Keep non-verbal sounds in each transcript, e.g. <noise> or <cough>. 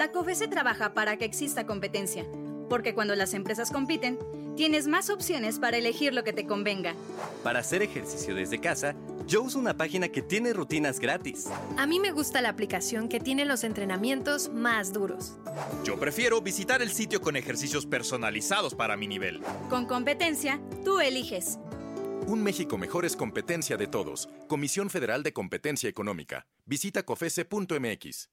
La COFESE trabaja para que exista competencia, porque cuando las empresas compiten, tienes más opciones para elegir lo que te convenga. Para hacer ejercicio desde casa, yo uso una página que tiene rutinas gratis. A mí me gusta la aplicación que tiene los entrenamientos más duros. Yo prefiero visitar el sitio con ejercicios personalizados para mi nivel. Con competencia, tú eliges. Un México mejor es competencia de todos. Comisión Federal de Competencia Económica. Visita cofese.mx.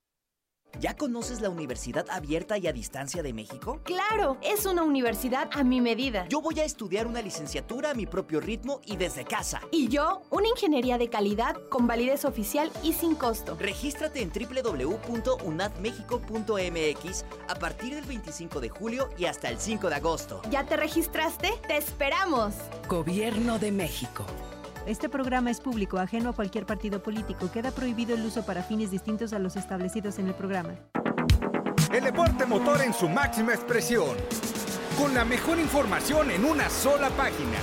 ¿Ya conoces la Universidad Abierta y a Distancia de México? Claro, es una universidad a mi medida. Yo voy a estudiar una licenciatura a mi propio ritmo y desde casa. Y yo, una ingeniería de calidad con validez oficial y sin costo. Regístrate en www.unadmexico.mx a partir del 25 de julio y hasta el 5 de agosto. ¿Ya te registraste? ¡Te esperamos! Gobierno de México. Este programa es público, ajeno a cualquier partido político. Queda prohibido el uso para fines distintos a los establecidos en el programa. El deporte motor en su máxima expresión. Con la mejor información en una sola página.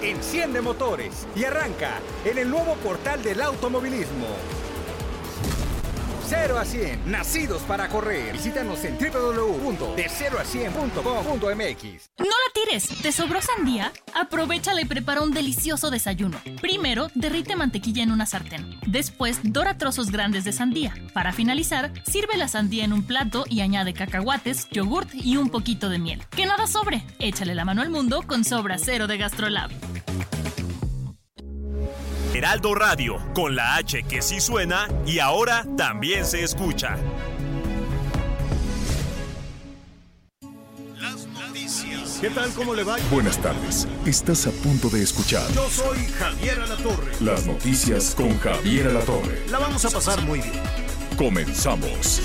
Enciende motores y arranca en el nuevo portal del automovilismo. 0 a 100, nacidos para correr. Visítanos en www.de0a100.com.mx. No la tires, ¿te sobró sandía? Aprovechala y prepara un delicioso desayuno. Primero, derrite mantequilla en una sartén. Después, dora trozos grandes de sandía. Para finalizar, sirve la sandía en un plato y añade cacahuates, yogurt y un poquito de miel. Que nada sobre. Échale la mano al mundo con Sobra Cero de Gastrolab. Heraldo Radio, con la H que sí suena y ahora también se escucha. Las noticias. ¿Qué tal? ¿Cómo le va? Buenas tardes. Estás a punto de escuchar. Yo soy Javier Alatorre. Las noticias con Javier Alatorre. La vamos a pasar muy bien. Comenzamos.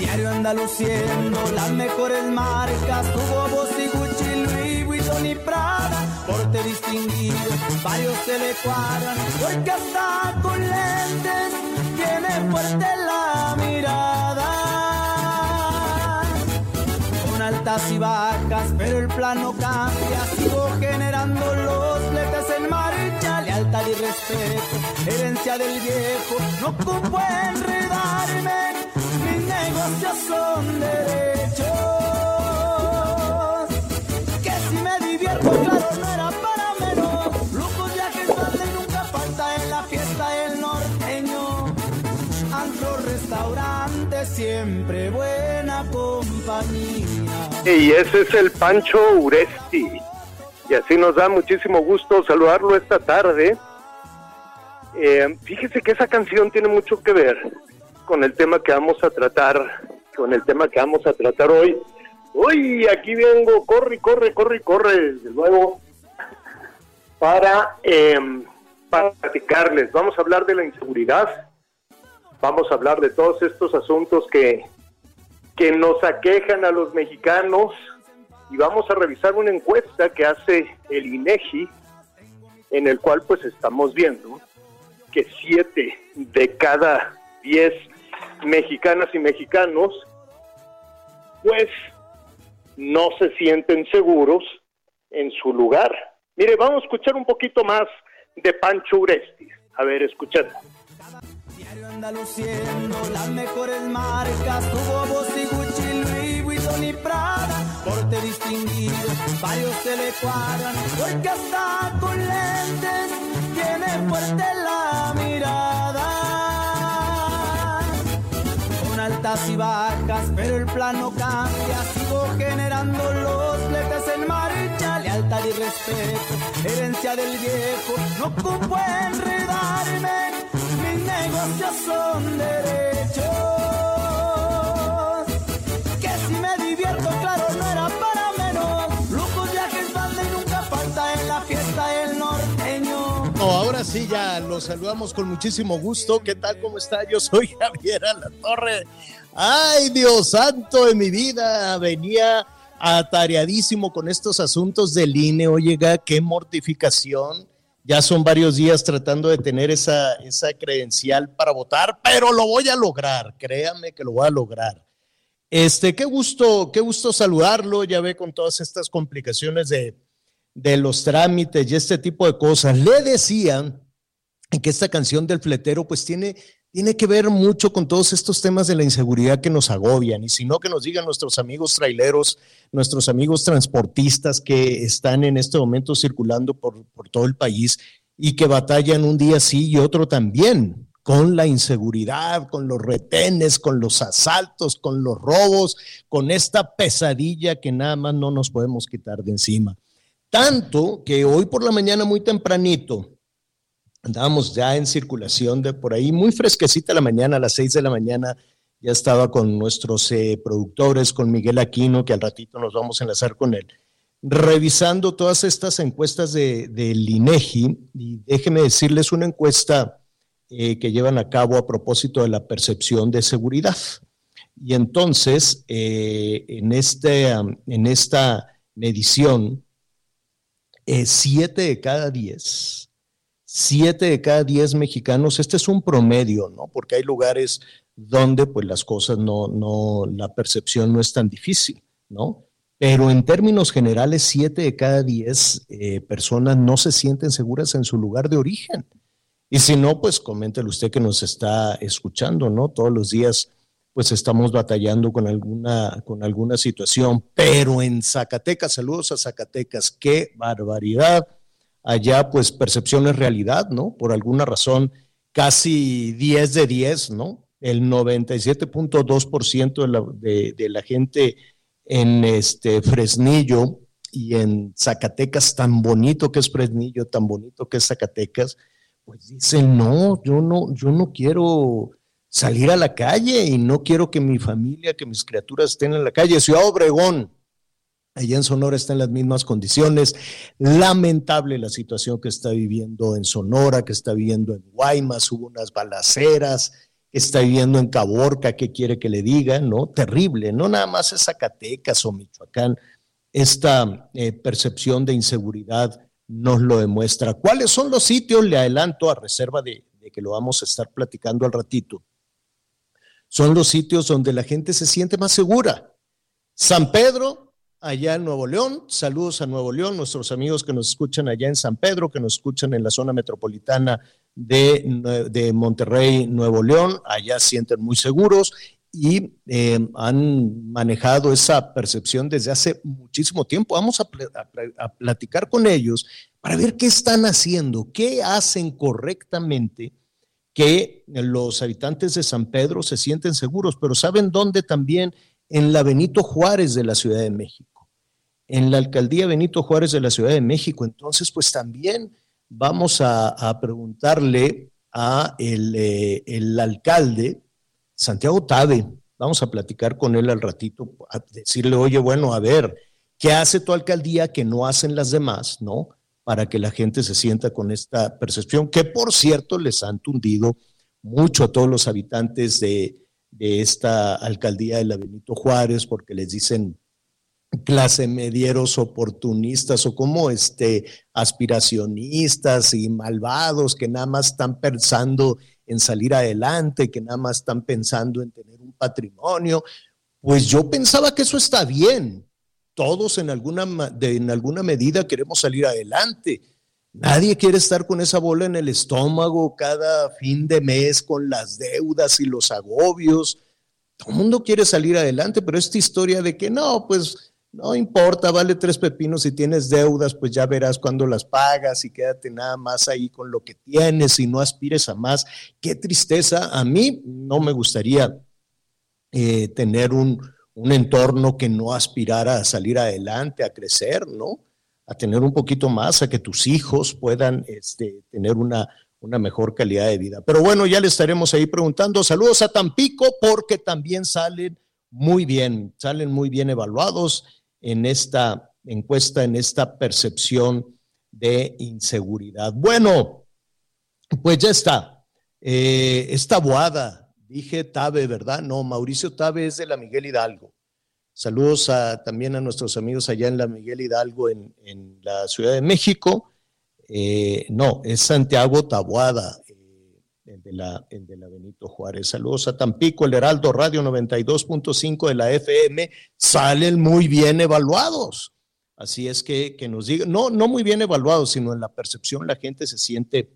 Diario anda luciendo las mejores marcas, Hugo Boss y Gucci, Louis Vuitton y Prada, porte distinguido, varios se le cuadran, porque hasta con lentes tiene fuerte la mirada. Con altas y bajas, pero el plano cambia, sigo generando los fletes en marcha, lealtad y respeto, herencia del viejo, no ocupo enredarme mis negocios son derechos. Que si me divierto, claro, no restaurante, siempre buena compañía. Y ese es el Pancho Uresti. Y así nos da muchísimo gusto saludarlo esta tarde. Eh, fíjese que esa canción tiene mucho que ver con el tema que vamos a tratar, con el tema que vamos a tratar hoy. Uy, aquí vengo, corre, corre, corre, corre, desde luego, para, eh, para platicarles. Vamos a hablar de la inseguridad, vamos a hablar de todos estos asuntos que, que nos aquejan a los mexicanos y vamos a revisar una encuesta que hace el INEGI, en el cual pues estamos viendo que siete de cada diez mexicanas y mexicanos, pues no se sienten seguros en su lugar. Mire, vamos a escuchar un poquito más de Pancho Uresti. A ver, escuchad. Diario anda luciendo las mejores marcas, Hugo Boss y Gucci, Louis Vuitton y Prada, porte distinguido, varios se le cuadran, porque hasta con lentes tiene fuerte la mirada. Altas y bajas, pero el plano cambia, sigo generando los fletes en marcha, lealtad y respeto, herencia del viejo, no ocupo enredarme, negocios son derechos, que si me divierto, claro, no era para menos, lujos, viajes, banda y nunca falta en la fiesta el norteño. Oh, ahora sí ya los saludamos con muchísimo gusto. ¿Qué tal? ¿Cómo está? Yo soy <laughs> Javier La Torre. Ay, Dios santo de mi vida. Venía atareadísimo con estos asuntos del INE. Oiga, qué mortificación. Ya son varios días tratando de tener esa, esa credencial para votar, pero lo voy a lograr. Créame que lo voy a lograr. Este, qué gusto, qué gusto saludarlo. Ya ve con todas estas complicaciones de, de los trámites y este tipo de cosas. Le decían que esta canción del fletero pues tiene, tiene que ver mucho con todos estos temas de la inseguridad que nos agobian y si no que nos digan nuestros amigos traileros, nuestros amigos transportistas que están en este momento circulando por, por todo el país y que batallan un día sí y otro también con la inseguridad, con los retenes, con los asaltos, con los robos, con esta pesadilla que nada más no nos podemos quitar de encima. Tanto que hoy por la mañana muy tempranito, andábamos ya en circulación de por ahí, muy fresquecita la mañana, a las seis de la mañana, ya estaba con nuestros eh, productores, con Miguel Aquino, que al ratito nos vamos a enlazar con él, revisando todas estas encuestas de, INEGI, y déjenme decirles una encuesta eh, que llevan a cabo a propósito de la percepción de seguridad. Y entonces, eh, en, este, en esta medición, siete de cada diez, siete de cada diez mexicanos, este es un promedio, ¿no? Porque hay lugares donde pues las cosas no, no, la percepción no es tan difícil, ¿no? Pero en términos generales, siete de cada diez eh, personas no se sienten seguras en su lugar de origen. Y si no, pues coméntele usted que nos está escuchando, ¿no? Todos los días pues estamos batallando con alguna, con alguna situación, pero en Zacatecas, saludos a Zacatecas, qué barbaridad. Allá pues percepción es realidad, ¿no? Por alguna razón, casi 10 de 10, ¿no? El 97.2% de la, de, de la gente en este Fresnillo y en Zacatecas, tan bonito que es Fresnillo, tan bonito que es Zacatecas, pues dicen, no, yo no, yo no quiero salir a la calle y no quiero que mi familia, que mis criaturas estén en la calle. Ciudad Obregón, allá en Sonora está en las mismas condiciones. Lamentable la situación que está viviendo en Sonora, que está viviendo en Guaymas, hubo unas balaceras, está viviendo en Caborca, ¿qué quiere que le diga? ¿No? Terrible, no nada más es Zacatecas o Michoacán. Esta eh, percepción de inseguridad nos lo demuestra. ¿Cuáles son los sitios? Le adelanto a reserva de que lo vamos a estar platicando al ratito son los sitios donde la gente se siente más segura. San Pedro, allá en Nuevo León, saludos a Nuevo León, nuestros amigos que nos escuchan allá en San Pedro, que nos escuchan en la zona metropolitana de, de Monterrey, Nuevo León, allá sienten muy seguros y eh, han manejado esa percepción desde hace muchísimo tiempo. Vamos a, a, platicar con ellos para ver qué están haciendo, qué hacen correctamente que los habitantes de San Pedro se sienten seguros, pero ¿saben dónde también? En la Benito Juárez de la Ciudad de México, en la alcaldía Benito Juárez de la Ciudad de México. Entonces, pues también vamos a, preguntarle a el, eh, el, alcalde, Santiago Tabe, vamos a platicar con él al ratito, a decirle, oye, bueno, a ver, ¿qué hace tu alcaldía que no hacen las demás, no? para que la gente se sienta con esta percepción, que por cierto les han tundido mucho a todos los habitantes de, esta alcaldía de la Benito Juárez, porque les dicen clase medieros oportunistas o como este aspiracionistas y malvados que nada más están pensando en salir adelante, que nada más están pensando en tener un patrimonio. Pues yo pensaba que eso está bien, todos en alguna, en alguna medida queremos salir adelante. Nadie quiere estar con esa bola en el estómago cada fin de mes con las deudas y los agobios. Todo el mundo quiere salir adelante, pero esta historia de que no, pues no importa, vale tres pepinos si tienes deudas, pues ya verás cuándo las pagas y quédate nada más ahí con lo que tienes y no aspires a más. Qué tristeza. A mí no me gustaría eh, tener un, un entorno que no aspirara a salir adelante, a crecer, ¿no? A tener un poquito más, a que tus hijos puedan este, tener una, una mejor calidad de vida. Pero bueno, ya le estaremos ahí preguntando. Saludos a Tampico porque también salen muy bien, salen muy bien evaluados en esta encuesta, en esta percepción de inseguridad. Bueno, Pues ya está. Eh, está boada, dije Tabe, ¿verdad? No, Mauricio Tabe es de la Miguel Hidalgo. Saludos también a nuestros amigos allá en la Miguel Hidalgo, en, la Ciudad de México. Eh, no, es Santiago Tabuada, eh, el, de la, de la Benito Juárez. Saludos a Tampico, el Heraldo Radio 92.5 de la FM. Salen muy bien evaluados. Así es que, que nos digan, no, no muy bien evaluados, sino en la percepción la gente se siente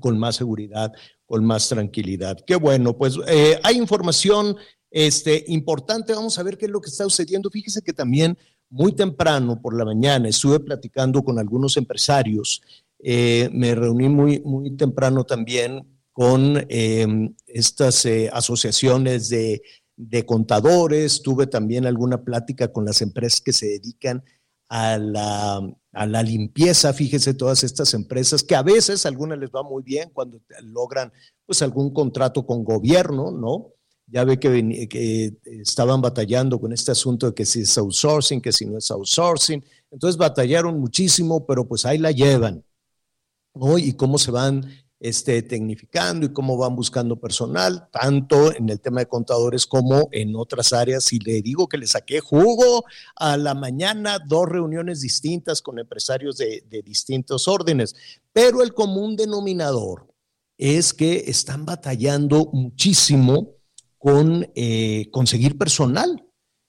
con más seguridad, con más tranquilidad. Qué bueno, pues eh, hay información este, importante. Vamos a ver qué es lo que está sucediendo. Fíjese que también muy temprano por la mañana estuve platicando con algunos empresarios. Eh, me reuní muy, muy temprano también con em, estas eh, asociaciones de, de, contadores. Tuve también alguna plática con las empresas que se dedican a la, a la limpieza. Fíjese todas estas empresas que a veces a algunas les va muy bien cuando logran pues algún contrato con gobierno, ¿no? ya ve que, estaban batallando con este asunto de que si es outsourcing, que si no es outsourcing. Entonces batallaron muchísimo, pero pues ahí la llevan. Y cómo se van este, tecnificando y cómo van buscando personal, tanto en el tema de contadores como en otras áreas. Y le digo que le saqué jugo a la mañana, dos reuniones distintas con empresarios de, de distintos órdenes, pero el común denominador es que están batallando muchísimo con eh, conseguir personal.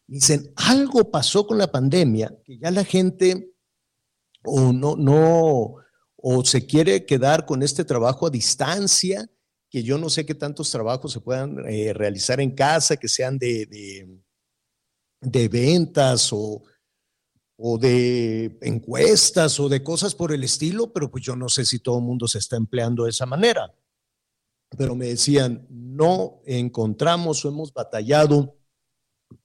Dicen, algo pasó con la pandemia, que ya la gente o no, no, o se quiere quedar con este trabajo a distancia, que yo no sé qué tantos trabajos se puedan eh, realizar en casa, que sean de, de, ventas o, o de encuestas o de cosas por el estilo, pero pues yo no sé si todo el mundo se está empleando de esa manera. Pero me decían, no encontramos o hemos batallado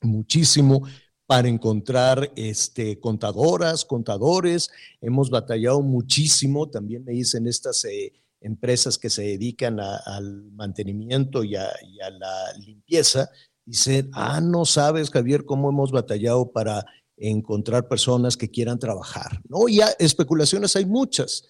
muchísimo para encontrar este, contadoras, contadores, hemos batallado muchísimo, también me dicen estas eh, empresas que se dedican al mantenimiento y a, la limpieza, dicen, ah, no sabes, Javier, cómo hemos batallado para encontrar personas que quieran trabajar, ¿no? Ya especulaciones hay muchas,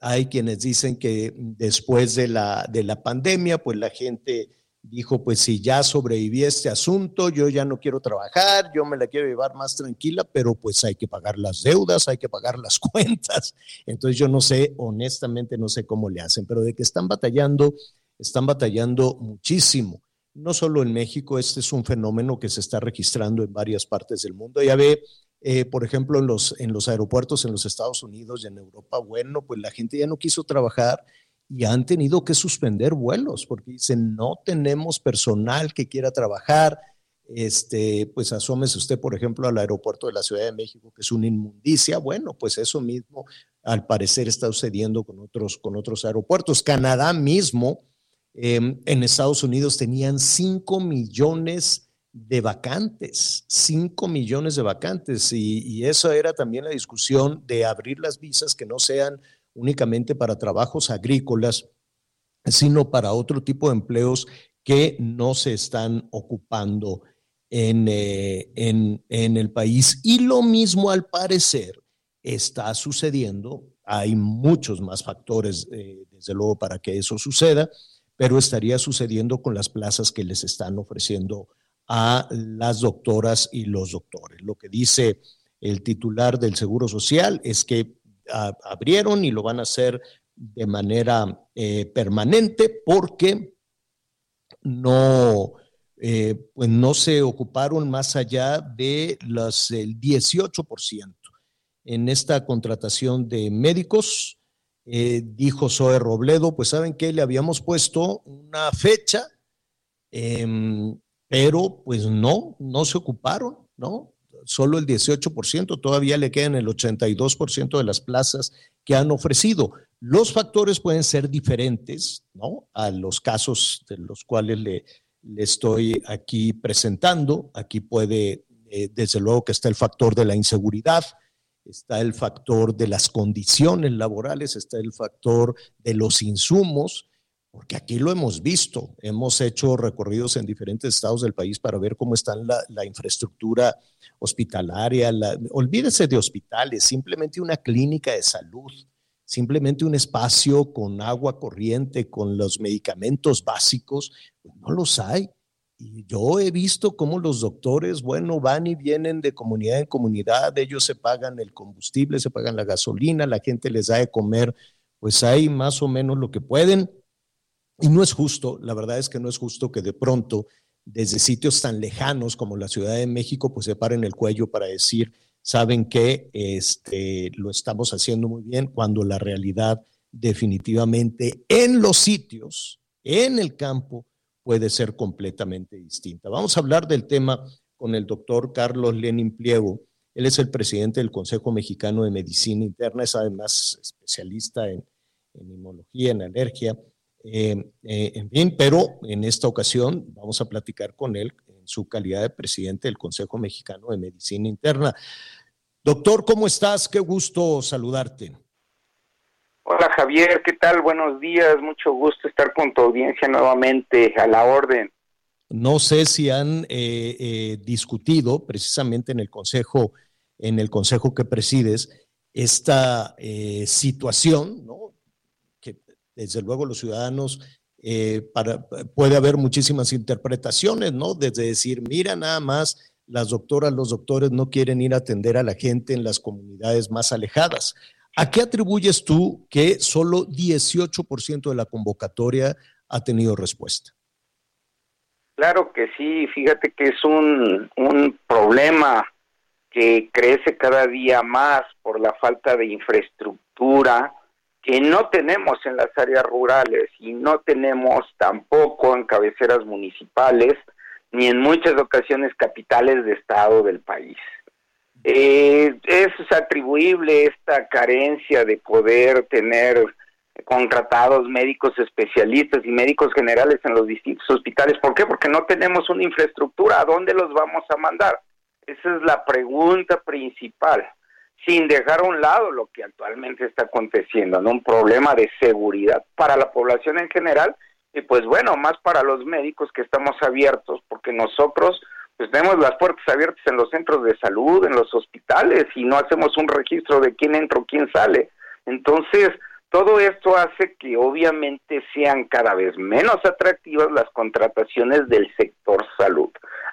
hay quienes dicen que después de la, de la pandemia, pues la gente dijo, pues si ya sobreviví a este asunto, yo ya no quiero trabajar, yo me la quiero llevar más tranquila, pero pues hay que pagar las deudas, hay que pagar las <laughs> cuentas. Entonces yo no sé, honestamente no sé cómo le hacen, pero de que están batallando, están batallando muchísimo. No solo en México, este es un fenómeno que se está registrando en varias partes del mundo. Ya ve, eh, por ejemplo, en los, en los aeropuertos en los Estados Unidos y en Europa, bueno, pues la gente ya no quiso trabajar y han tenido que suspender vuelos porque dicen, no tenemos personal que quiera trabajar. Este, pues asómese usted, por ejemplo, al aeropuerto de la Ciudad de México, que es una inmundicia. Bueno, pues eso mismo al parecer está sucediendo con otros, con otros aeropuertos. Canadá mismo, em, en Estados Unidos tenían 5 millones de vacantes, 5 millones de vacantes, y, y eso era también la discusión de abrir las visas que no sean únicamente para trabajos agrícolas, sino para otro tipo de empleos que no se están ocupando en, eh, en, el país. Y lo mismo al parecer está sucediendo. Hay muchos más factores, eh, desde luego, para que eso suceda, pero estaría sucediendo con las plazas que les están ofreciendo a las doctoras y los doctores. Lo que dice el titular del Seguro Social es que abrieron y lo van a hacer de manera eh, permanente porque no, eh, pues no se ocuparon más allá de las, el 18% en esta contratación de médicos. Eh, dijo Zoe Robledo, pues saben que le habíamos puesto una fecha em, pero pues no, no se ocuparon, ¿no? Solo el 18%, todavía le quedan el 82% de las plazas que han ofrecido. Los factores pueden ser diferentes, ¿no? A los casos de los cuales le, estoy aquí presentando. Aquí puede, eh, desde luego que está el factor de la inseguridad, está el factor de las condiciones laborales, está el factor de los insumos, porque aquí lo hemos visto, hemos hecho recorridos en diferentes estados del país para ver cómo está la, infraestructura hospitalaria, olvídese de hospitales, simplemente una clínica de salud. simplemente un espacio con agua corriente, con los medicamentos básicos, pues no los hay. Y yo he visto cómo los doctores, bueno, van y vienen de comunidad en comunidad, ellos se pagan el combustible, se pagan la gasolina, la gente les da de comer, pues hay más o menos lo que pueden. Y no es justo, la verdad es que no es justo que de pronto desde sitios tan lejanos como la Ciudad de México, pues se paren el cuello para decir, saben que este, lo estamos haciendo muy bien, cuando la realidad definitivamente en los sitios, en el campo, puede ser completamente distinta. Vamos a hablar del tema con el doctor Carlos Lenin Pliego. Él es el presidente del Consejo Mexicano de Medicina Interna, es además especialista en, en inmunología, en alergia eh, eh, en fin, pero en esta ocasión vamos a platicar con él en su calidad de presidente del Consejo Mexicano de Medicina Interna. Doctor, ¿cómo estás? Qué gusto saludarte. Hola Javier, ¿qué tal? Buenos días, mucho gusto estar con tu audiencia nuevamente a la orden. No sé si han eh, discutido precisamente en el consejo, en el consejo que presides, esta situación, ¿no? Desde luego los ciudadanos, eh, para, puede haber muchísimas interpretaciones, ¿no? Desde decir, mira nada más, las doctoras, los doctores no quieren ir a atender a la gente en las comunidades más alejadas. ¿A qué atribuyes tú que solo 18% de la convocatoria ha tenido respuesta? Claro que sí, fíjate que es un, un problema que crece cada día más por la falta de infraestructura, que no tenemos en las áreas rurales y no tenemos tampoco en cabeceras municipales ni en muchas ocasiones capitales de estado del país. Eh, es atribuible esta carencia de poder tener contratados médicos especialistas y médicos generales en los distintos hospitales. ¿Por qué? Porque no tenemos una infraestructura. ¿A dónde los vamos a mandar? Esa es la pregunta principal sin dejar a un lado lo que actualmente está aconteciendo, ¿no? Un problema de seguridad para la población en general y pues bueno, más para los médicos que estamos abiertos, porque nosotros pues tenemos las puertas abiertas en los centros de salud, en los hospitales y no hacemos un registro de quién entra o quién sale. Entonces, todo esto hace que obviamente sean cada vez menos atractivas las contrataciones del sector salud.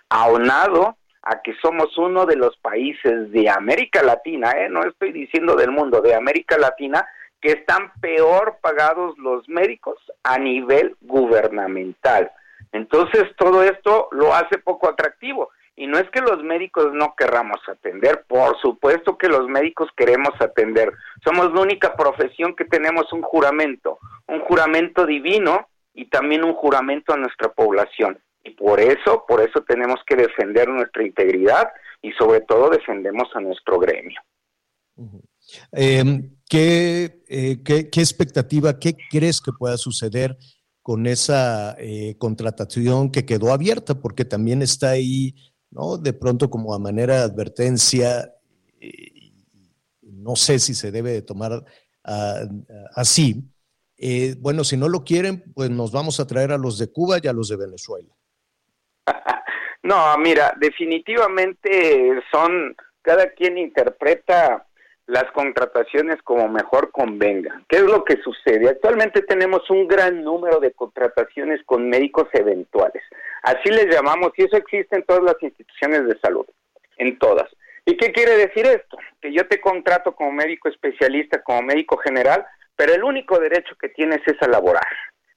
Aunado a que somos uno de los países de América Latina, ¿eh? no estoy diciendo del mundo, de América Latina, que están peor pagados los médicos a nivel gubernamental. Entonces todo esto lo hace poco atractivo. Y no es que los médicos no querramos atender, por supuesto que los médicos queremos atender. Somos la única profesión que tenemos un juramento, un juramento divino y también un juramento a nuestra población. Y por eso, por eso tenemos que defender nuestra integridad y sobre todo defendemos a nuestro gremio. Em, ¿qué, eh, qué, expectativa, qué crees que pueda suceder con esa eh, contratación que quedó abierta? Porque también está ahí, ¿no? De pronto como a manera de advertencia, no sé si se debe de tomar ah, así. Eh, bueno, si no lo quieren, pues nos vamos a traer a los de Cuba y a los de Venezuela. <laughs> no, mira, definitivamente son, cada quien interpreta las contrataciones como mejor convenga. ¿Qué es lo que sucede? Actualmente tenemos un gran número de contrataciones con médicos eventuales. Así les llamamos, y eso existe en todas las instituciones de salud, en todas. ¿Y qué quiere decir esto? Que yo te contrato como médico especialista, como médico general, pero el único derecho que tienes es a laborar.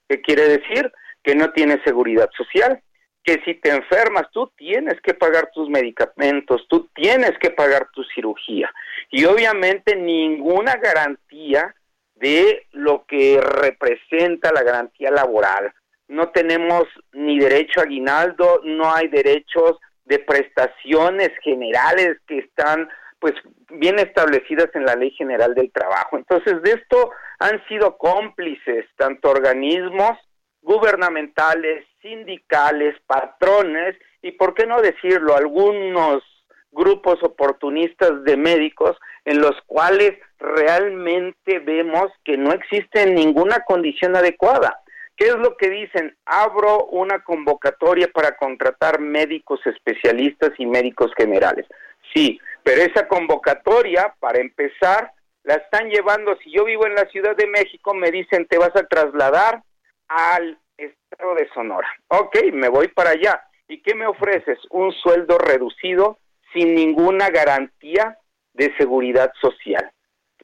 ¿Qué quiere decir? Que no tienes seguridad social, que si te enfermas tú tienes que pagar tus medicamentos, tú tienes que pagar tu cirugía y obviamente ninguna garantía de lo que representa la garantía laboral. No tenemos ni derecho a aguinaldo, no hay derechos de prestaciones generales que están pues bien establecidas en la Ley General del Trabajo. Entonces, de esto han sido cómplices tanto organismos gubernamentales, sindicales, patrones y, por qué no decirlo, algunos grupos oportunistas de médicos en los cuales realmente vemos que no existe ninguna condición adecuada. ¿Qué es lo que dicen? Abro una convocatoria para contratar médicos especialistas y médicos generales. Sí, pero esa convocatoria, para empezar, la están llevando, si yo vivo en la Ciudad de México, me dicen, te vas a trasladar al estado de Sonora. Ok, me voy para allá. ¿Y qué me ofreces? Un sueldo reducido sin ninguna garantía de seguridad social.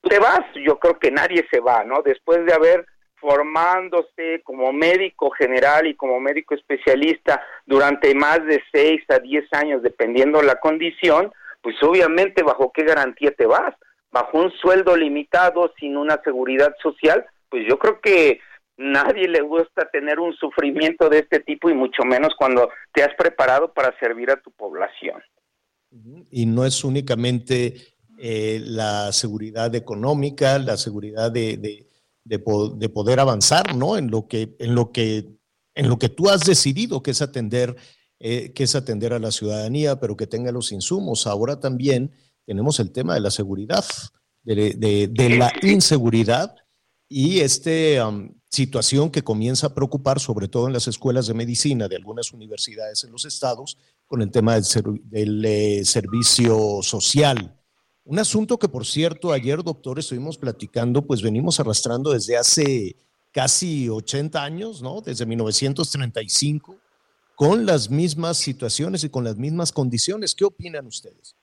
Te vas, yo creo que nadie se va, ¿no? Después de haber formándose como médico general y como médico especialista durante más de seis a diez años, dependiendo la condición, pues obviamente bajo qué garantía te vas, bajo un sueldo limitado, sin una seguridad social, pues yo creo que nadie le gusta tener un sufrimiento de este tipo y mucho menos cuando te has preparado para servir a tu población. Y no es únicamente eh, la seguridad económica, la seguridad de, de, de, poder avanzar, ¿no? En lo que, en lo que, en lo que tú has decidido, que es atender, eh, que es atender a la ciudadanía, pero que tenga los insumos. Ahora también tenemos el tema de la seguridad, de, la inseguridad y esta um, situación que comienza a preocupar sobre todo en las escuelas de medicina de algunas universidades en los estados con el tema del, eh, servicio social. Un asunto que, por cierto, ayer, doctor, estuvimos platicando, pues venimos arrastrando desde hace casi 80 años, ¿no? Desde 1935, con las mismas situaciones y con las mismas condiciones. ¿Qué opinan ustedes?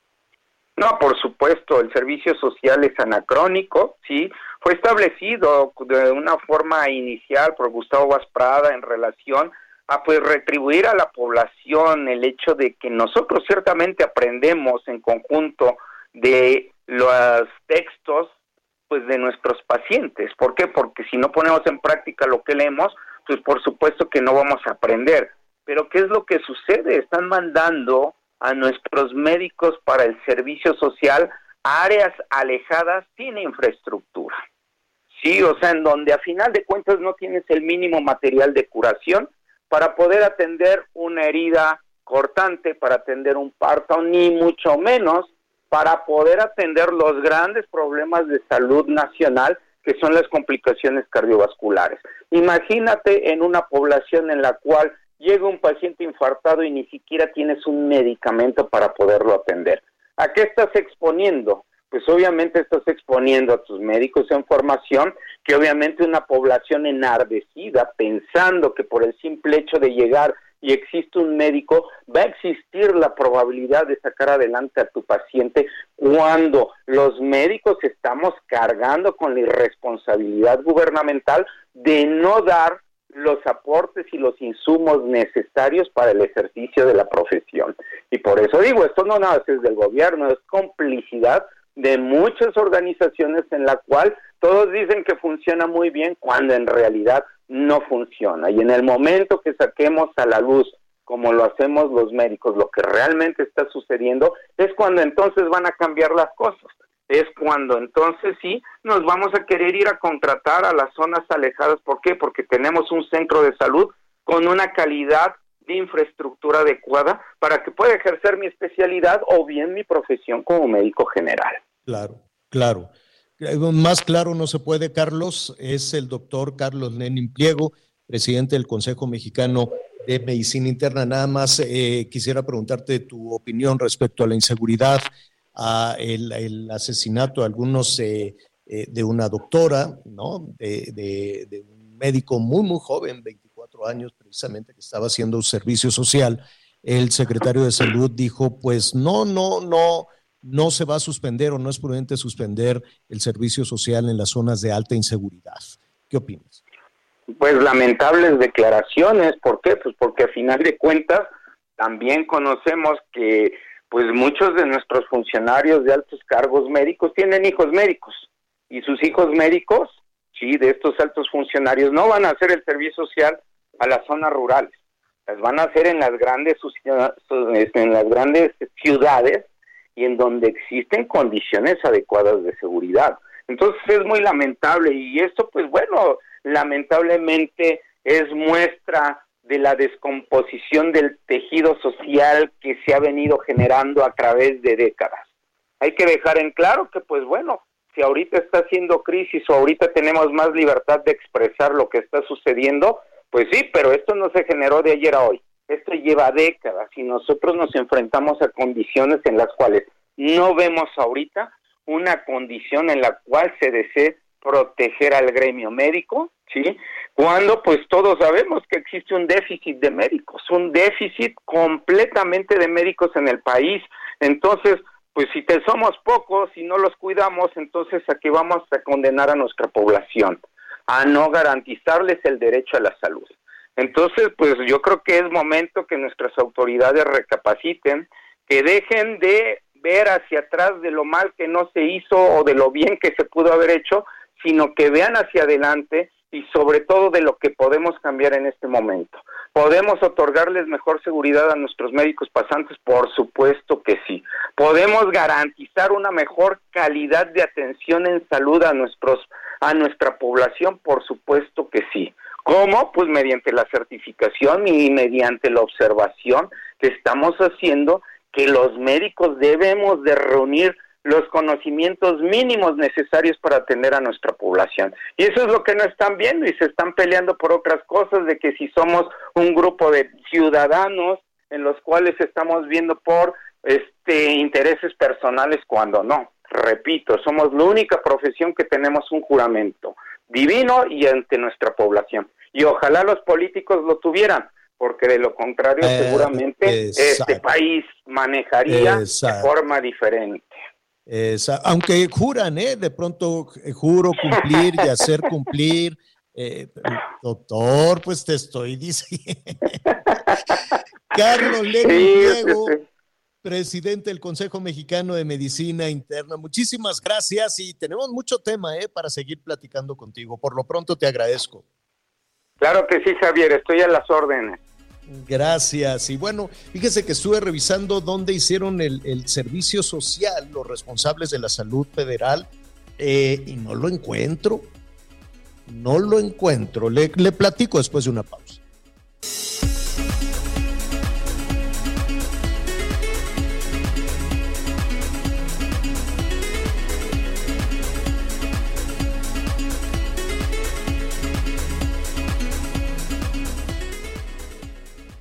No, por supuesto, el servicio social es anacrónico, sí, fue establecido de una forma inicial por Gustavo Vaz Prada en relación a pues retribuir a la población el hecho de que nosotros ciertamente aprendemos en conjunto de los textos pues de nuestros pacientes. ¿Por qué? Porque si no ponemos en práctica lo que leemos, pues por supuesto que no vamos a aprender. Pero ¿qué es lo que sucede? Están mandando a nuestros médicos para el servicio social a áreas alejadas sin infraestructura. Sí, o sea, en donde a final de cuentas no tienes el mínimo material de curación para poder atender una herida cortante, para atender un parto, ni mucho menos para poder atender los grandes problemas de salud nacional que son las complicaciones cardiovasculares. Imagínate en una población en la cual llega un paciente infartado y ni siquiera tienes un medicamento para poderlo atender. ¿A qué estás exponiendo? Pues obviamente estás exponiendo a tus médicos en formación que obviamente una población enardecida pensando que por el simple hecho de llegar y existe un médico, va a existir la probabilidad de sacar adelante a tu paciente cuando los médicos estamos cargando con la irresponsabilidad gubernamental de no dar los aportes y los insumos necesarios para el ejercicio de la profesión. Y por eso digo, esto no nace del gobierno, es complicidad de muchas organizaciones en la cual todos dicen que funciona muy bien cuando en realidad no funciona. Y en el momento que saquemos a la luz, como lo hacemos los médicos, lo que realmente está sucediendo, es cuando entonces van a cambiar las cosas es cuando entonces sí nos vamos a querer ir a contratar a las zonas alejadas. ¿Por qué? Porque tenemos un centro de salud con una calidad de infraestructura adecuada para que pueda ejercer mi especialidad o bien mi profesión como médico general. Claro, claro. Más claro no se puede, Carlos. Es el doctor Carlos Lenin Pliego, presidente del Consejo Mexicano de Medicina Interna. Nada más eh, quisiera preguntarte tu opinión respecto a la inseguridad a el, asesinato de algunos eh, eh, de una doctora, ¿no? De, un médico muy, muy joven, 24 años precisamente, que estaba haciendo servicio social. El secretario de Salud dijo, pues no, no, no, no se va a suspender o no es prudente suspender el servicio social en las zonas de alta inseguridad. ¿Qué opinas? Pues lamentables declaraciones. ¿Por qué? Pues porque a final de cuentas también conocemos que pues muchos de nuestros funcionarios de altos cargos médicos tienen hijos médicos y sus hijos médicos, sí, de estos altos funcionarios no van a hacer el servicio social a las zonas rurales, las van a hacer en las grandes en las grandes ciudades y en donde existen condiciones adecuadas de seguridad. Entonces es muy lamentable y esto pues bueno, lamentablemente es muestra de la descomposición del tejido social que se ha venido generando a través de décadas. Hay que dejar en claro que, pues bueno, si ahorita está haciendo crisis o ahorita tenemos más libertad de expresar lo que está sucediendo, pues sí, pero esto no se generó de ayer a hoy. Esto lleva décadas y nosotros nos enfrentamos a condiciones en las cuales no vemos ahorita una condición en la cual se desee proteger al gremio médico, ¿sí? Cuando pues todos sabemos que existe un déficit de médicos, un déficit completamente de médicos en el país. Entonces, pues si te somos pocos y no los cuidamos, entonces a qué vamos a condenar a nuestra población, a no garantizarles el derecho a la salud. Entonces, pues yo creo que es momento que nuestras autoridades recapaciten, que dejen de ver hacia atrás de lo mal que no se hizo o de lo bien que se pudo haber hecho, sino que vean hacia adelante y sobre todo de lo que podemos cambiar en este momento. ¿Podemos otorgarles mejor seguridad a nuestros médicos pasantes? Por supuesto que sí. ¿Podemos garantizar una mejor calidad de atención en salud a nuestros a nuestra población? Por supuesto que sí. ¿Cómo? Pues mediante la certificación y mediante la observación que estamos haciendo que los médicos debemos de reunir los conocimientos mínimos necesarios para atender a nuestra población. Y eso es lo que no están viendo y se están peleando por otras cosas, de que si somos un grupo de ciudadanos en los cuales estamos viendo por este intereses personales cuando no. Repito, somos la única profesión que tenemos un juramento divino y ante nuestra población. Y ojalá los políticos lo tuvieran, porque de lo contrario Eh, seguramente este país manejaría de forma diferente. Esa- aunque juran, ¿eh? De pronto eh, juro cumplir y hacer cumplir. Eh, doctor, pues te estoy diciendo. <laughs> Carlos Lenin Diego, presidente del Consejo Mexicano de Medicina Interna. Muchísimas gracias y tenemos mucho tema, ¿eh? Para seguir platicando contigo. Por lo pronto te agradezco. Claro que sí, Javier, estoy a las órdenes. Gracias. Y bueno, fíjese que estuve revisando dónde hicieron el, el servicio social los responsables de la salud federal eh, y no lo encuentro. No lo encuentro. Le, le platico después de una pausa.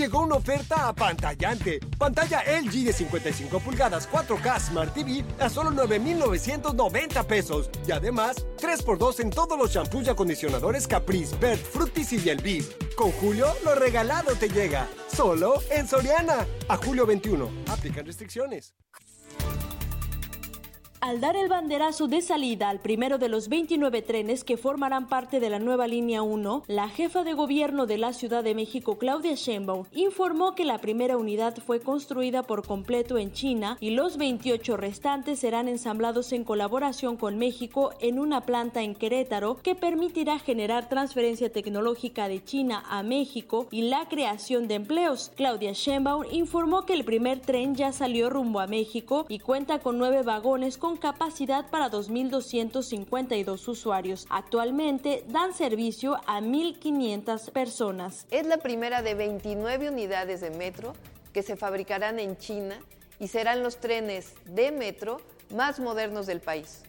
Llegó una oferta apantallante. Pantalla LG de 55 pulgadas 4K Smart TV a solo 9,990 pesos. Y además, 3x2 en todos los shampoos y acondicionadores Caprice, Bert, Fructis y Bielvis. Con Julio, lo regalado te llega. Solo en Soriana. A julio 21. Aplican restricciones. Al dar el banderazo de salida al primero de los 29 trenes que formarán parte de la nueva línea 1, la jefa de gobierno de la Ciudad de México, Claudia Sheinbaum, informó que la primera unidad fue construida por completo en China y los 28 restantes serán ensamblados en colaboración con México en una planta en Querétaro que permitirá generar transferencia tecnológica de China a México y la creación de empleos. Claudia Sheinbaum informó que el primer tren ya salió rumbo a México y cuenta con nueve vagones con capacidad para 2.252 usuarios. Actualmente dan servicio a 1.500 personas. Es la primera de 29 unidades de metro que se fabricarán en China y serán los trenes de metro más modernos del país.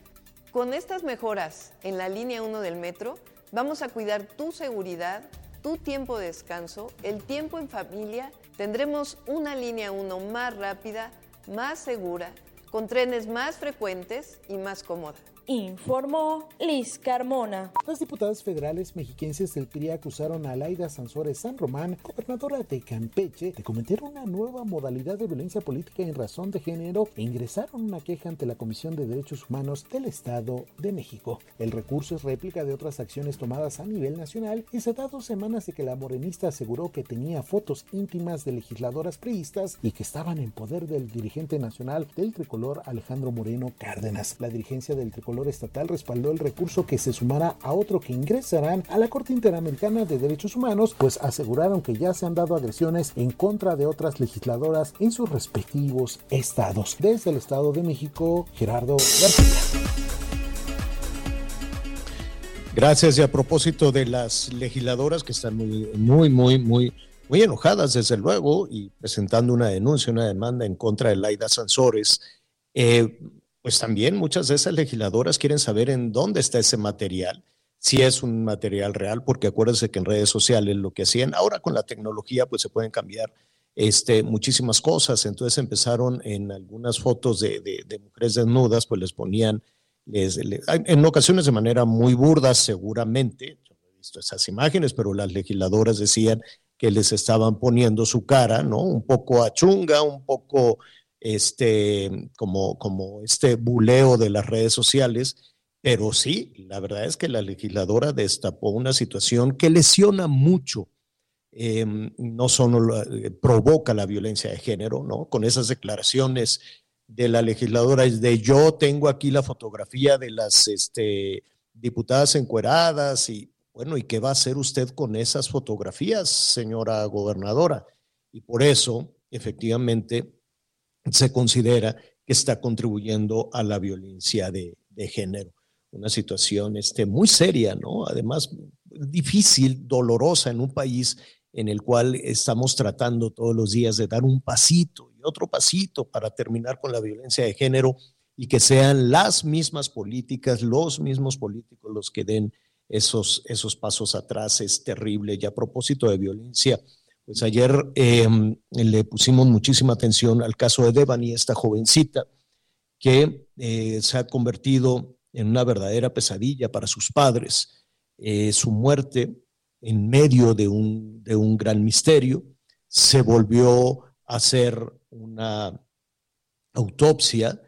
Con estas mejoras en la línea 1 del metro, vamos a cuidar tu seguridad, tu tiempo de descanso, el tiempo en familia. Tendremos una línea 1 más rápida, más segura, con trenes más frecuentes y más cómoda. Informó Liz Carmona. Las diputadas federales mexiquenses del PRI acusaron a Laida Sansores San Román, gobernadora de Campeche, de cometer una nueva modalidad de violencia política en razón de género e ingresaron una queja ante la Comisión de Derechos Humanos del Estado de México. El recurso es réplica de otras acciones tomadas a nivel nacional y se da dos semanas de que la morenista aseguró que tenía fotos íntimas de legisladoras priistas y que estaban en poder del dirigente nacional del tricolor Alejandro Moreno Cárdenas. La dirigencia del tricolor estatal respaldó el recurso que se sumará a otro que ingresarán a la Corte Interamericana de Derechos Humanos, pues aseguraron que ya se han dado agresiones en contra de otras legisladoras en sus respectivos estados. Desde el Estado de México, Gerardo García. Gracias. Y a propósito de las legisladoras que están muy, muy, muy, muy, muy enojadas, desde luego, y presentando una denuncia, una demanda en contra de Laida Sansores, eh, pues también muchas de esas legisladoras quieren saber en dónde está ese material, si es un material real, porque acuérdense que en redes sociales lo que hacían, ahora con la tecnología, pues se pueden cambiar este, muchísimas cosas. Entonces empezaron en algunas fotos de, de mujeres desnudas, pues les ponían en ocasiones de manera muy burda, seguramente, yo no he visto esas imágenes, pero las legisladoras decían que les estaban poniendo su cara, ¿no? Un poco achunga, un poco este, como, como este buleo de las redes sociales, pero sí, la verdad es que la legisladora destapó una situación que lesiona mucho, em, no solo eh, provoca la violencia de género, ¿no? Con esas declaraciones de la legisladora es yo tengo aquí la fotografía de las este, diputadas encueradas y bueno, ¿y qué va a hacer usted con esas fotografías, señora gobernadora? Y por eso, efectivamente, se considera que está contribuyendo a la violencia de, género. Una situación este, muy seria, ¿no? Además, difícil, dolorosa en un país en el cual estamos tratando todos los días de dar un pasito otro pasito para terminar con la violencia de género y que sean las mismas políticas, los mismos políticos los que den esos, esos pasos atrás. Es terrible. Y a propósito de violencia, pues ayer em, le pusimos muchísima atención al caso de Devani, esta jovencita que eh, se ha convertido en una verdadera pesadilla para sus padres. Eh, su muerte en medio de un, de un gran misterio se volvió a ser una autopsia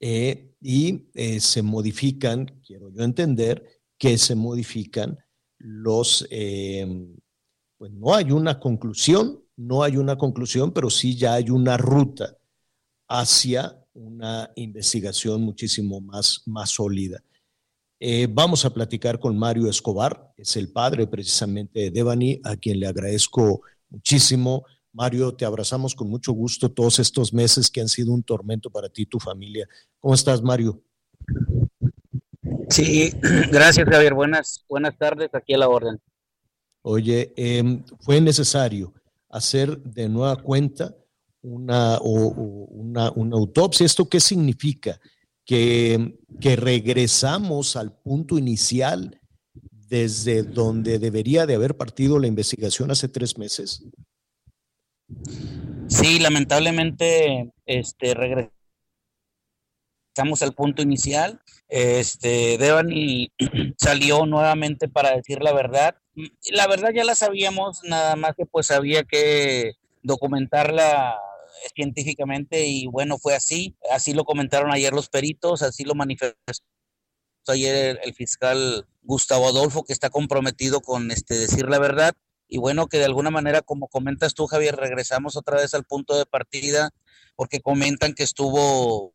eh, y se modifican, quiero yo entender, que se modifican los, em, pues no hay una conclusión, no hay una conclusión, pero sí ya hay una ruta hacia una investigación muchísimo más, más sólida. Eh, vamos a platicar con Mario Escobar, es el padre precisamente de Devani, a quien le agradezco muchísimo Mario, te abrazamos con mucho gusto todos estos meses que han sido un tormento para ti y tu familia. ¿Cómo estás, Mario? Sí, <clears throat> gracias, Javier. Buenas, buenas tardes, aquí a la orden. Oye, em, fue necesario hacer de nueva cuenta una, una, autopsia. ¿Esto qué significa? Que, que regresamos al punto inicial desde donde debería de haber partido la investigación hace tres meses. Sí, lamentablemente, este, regresamos al punto inicial. Este, Devani <clears throat> salió nuevamente para decir la verdad. La verdad ya la sabíamos, nada más que pues había que documentarla científicamente y bueno, fue así. Así lo comentaron ayer los peritos, así lo manifestó ayer el, fiscal Gustavo Adolfo, que está comprometido con este, decir la verdad y bueno, que de alguna manera, como comentas tú, Javier, regresamos otra vez al punto de partida, porque comentan que estuvo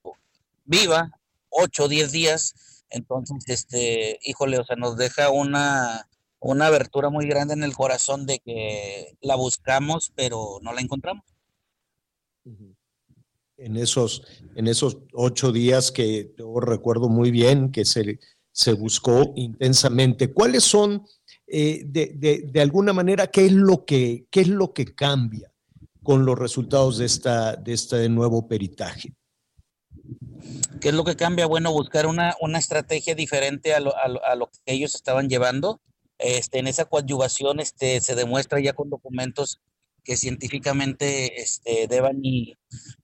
viva ocho o diez días, entonces, este, híjole, o sea, nos deja una, una abertura muy grande en el corazón de que la buscamos, pero no la encontramos. En esos, en esos ocho días que yo recuerdo muy bien que se, se buscó intensamente, ¿cuáles son eh, de, alguna manera, ¿qué es, lo que, qué es lo que cambia con los resultados de, esta, de este nuevo peritaje? ¿Qué es lo que cambia? Bueno, buscar una, una estrategia diferente a lo, a, lo, que ellos estaban llevando. Este, en esa coadyuvación este, se demuestra ya con documentos que científicamente este, Deban y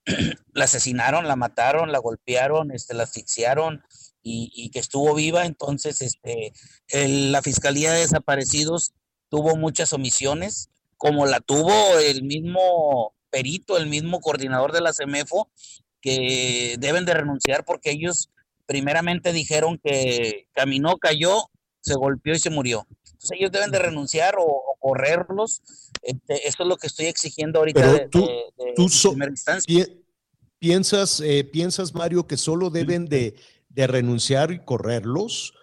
<clears throat> la asesinaron, la mataron, la golpearon, este, la asfixiaron, y, que estuvo viva. Entonces, este, la Fiscalía de Desaparecidos tuvo muchas omisiones, como la tuvo el mismo perito, el mismo coordinador de la CEMEFO, que deben de renunciar porque ellos primeramente dijeron que caminó, cayó, se golpeó y se murió. Entonces ellos deben de renunciar o, correrlos. Este, eso es lo que estoy exigiendo ahorita de, primera instancia. ¿Piensas, eh, ¿Piensas, Mario, que solo deben de de renunciar y correrlos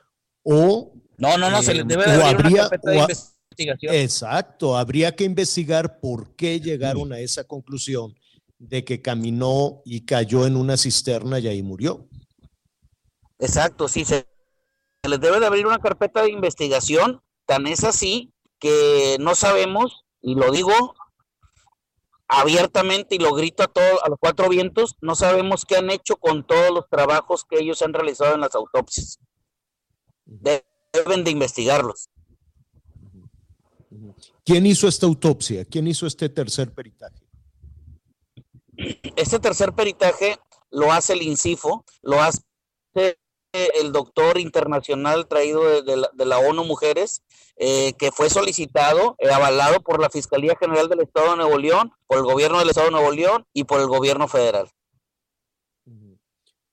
o... No, no, no, se les eh, debe de habría, una de investigación. Exacto, habría que investigar por qué llegaron a esa conclusión de que caminó y cayó en una cisterna y ahí murió. Exacto, sí, se les debe de abrir una carpeta de investigación, tan es así que no sabemos, y lo digo abiertamente y lo grito a todos, a los cuatro vientos, no sabemos qué han hecho con todos los trabajos que ellos han realizado en las autopsias. Deben de investigarlos. ¿Quién hizo esta autopsia? ¿Quién hizo este tercer peritaje? Este tercer peritaje lo hace el INCIFO, lo hace el doctor internacional traído de, la, ONU Mujeres, eh, que fue solicitado, eh, avalado por la Fiscalía General del Estado de Nuevo León, por el gobierno del Estado de Nuevo León y por el gobierno federal.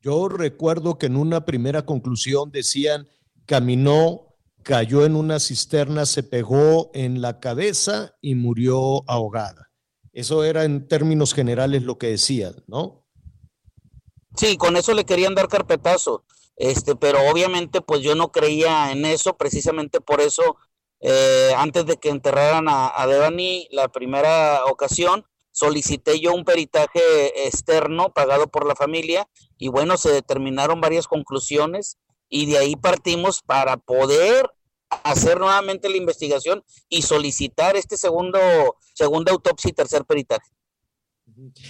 Yo recuerdo que en una primera conclusión decían, caminó, cayó en una cisterna, se pegó en la cabeza y murió ahogada. Eso era en términos generales lo que decían, ¿no? Sí, con eso le querían dar carpetazo. Este, pero obviamente pues yo no creía en eso, precisamente por eso, eh, antes de que enterraran a, a Devani la primera ocasión, solicité yo un peritaje externo pagado por la familia y bueno, se determinaron varias conclusiones y de ahí partimos para poder hacer nuevamente la investigación y solicitar este segundo, segunda autopsia y tercer peritaje.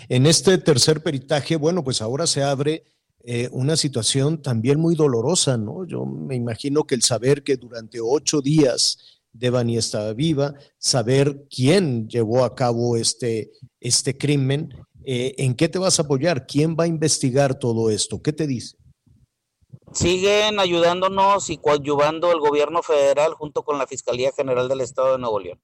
En este tercer peritaje, bueno, pues ahora se abre eh, una situación también muy dolorosa, ¿no? Yo me imagino que el saber que durante ocho días Devani estaba viva, saber quién llevó a cabo este, este crimen, eh, ¿en qué te vas a apoyar? ¿Quién va a investigar todo esto? ¿Qué te dice? Siguen ayudándonos y coadyuvando el gobierno federal junto con la Fiscalía General del Estado de Nuevo León.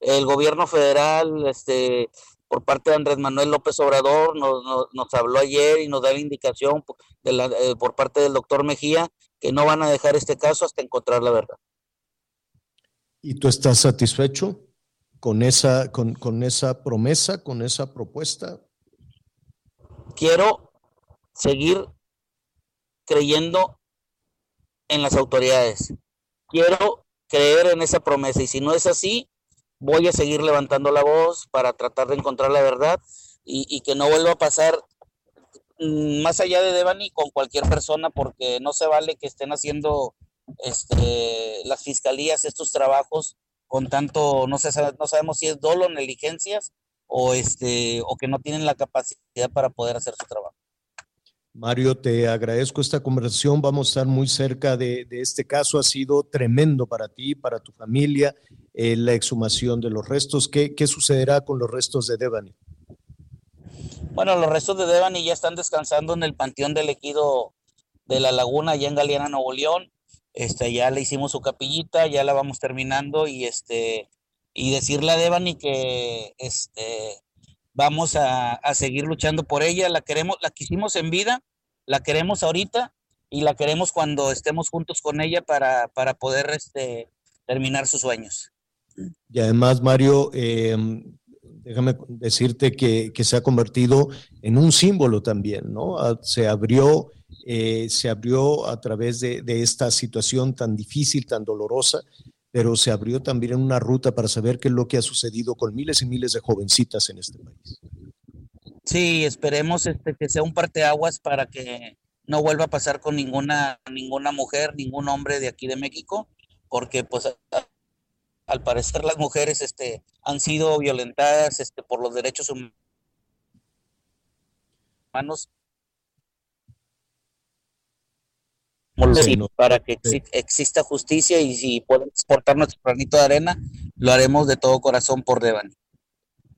El gobierno federal este, por parte de Andrés Manuel López Obrador, nos, habló ayer y nos da la indicación eh, por parte del doctor Mejía que no van a dejar este caso hasta encontrar la verdad. ¿Y tú estás satisfecho con esa, con, con esa promesa, con esa propuesta? Quiero seguir creyendo en las autoridades. Quiero creer en esa promesa y si no es así, voy a seguir levantando la voz para tratar de encontrar la verdad y, que no vuelva a pasar mm, más allá de Devani con cualquier persona porque no se vale que estén haciendo este, las fiscalías estos trabajos con tanto, no, se no sabemos si es dolo, negligencias o, este, o que no tienen la capacidad para poder hacer su trabajo. Mario, te agradezco esta conversación. Vamos a estar muy cerca de, este caso. Ha sido tremendo para ti, para tu familia, eh, la exhumación de los restos. ¿Qué, sucederá con los restos de Devani? Bueno, los restos de Devani ya están descansando en el Panteón del Ejido de la Laguna, allá en Galeana, Nuevo León. Este, ya le hicimos su capillita, ya la vamos terminando y este y decirle a Devani que este vamos a, seguir luchando por ella, la queremos, la quisimos en vida, la queremos ahorita y la queremos cuando estemos juntos con ella para, para poder este, terminar sus sueños. Y además, Mario, em, déjame decirte que, se ha convertido en un símbolo también, ¿no? Ah, se abrió, eh, se abrió a través de, de, esta situación tan difícil, tan dolorosa, pero se abrió también una ruta para saber qué es lo que ha sucedido con miles y miles de jovencitas en este país. Sí, esperemos este, que sea un parteaguas para que no vuelva a pasar con ninguna, ninguna mujer, ningún hombre de aquí de México, porque pues al parecer las mujeres este, han sido violentadas este, por los derechos humanos para que exista justicia y si podemos exportar nuestro granito de arena, lo haremos de todo corazón por Devani.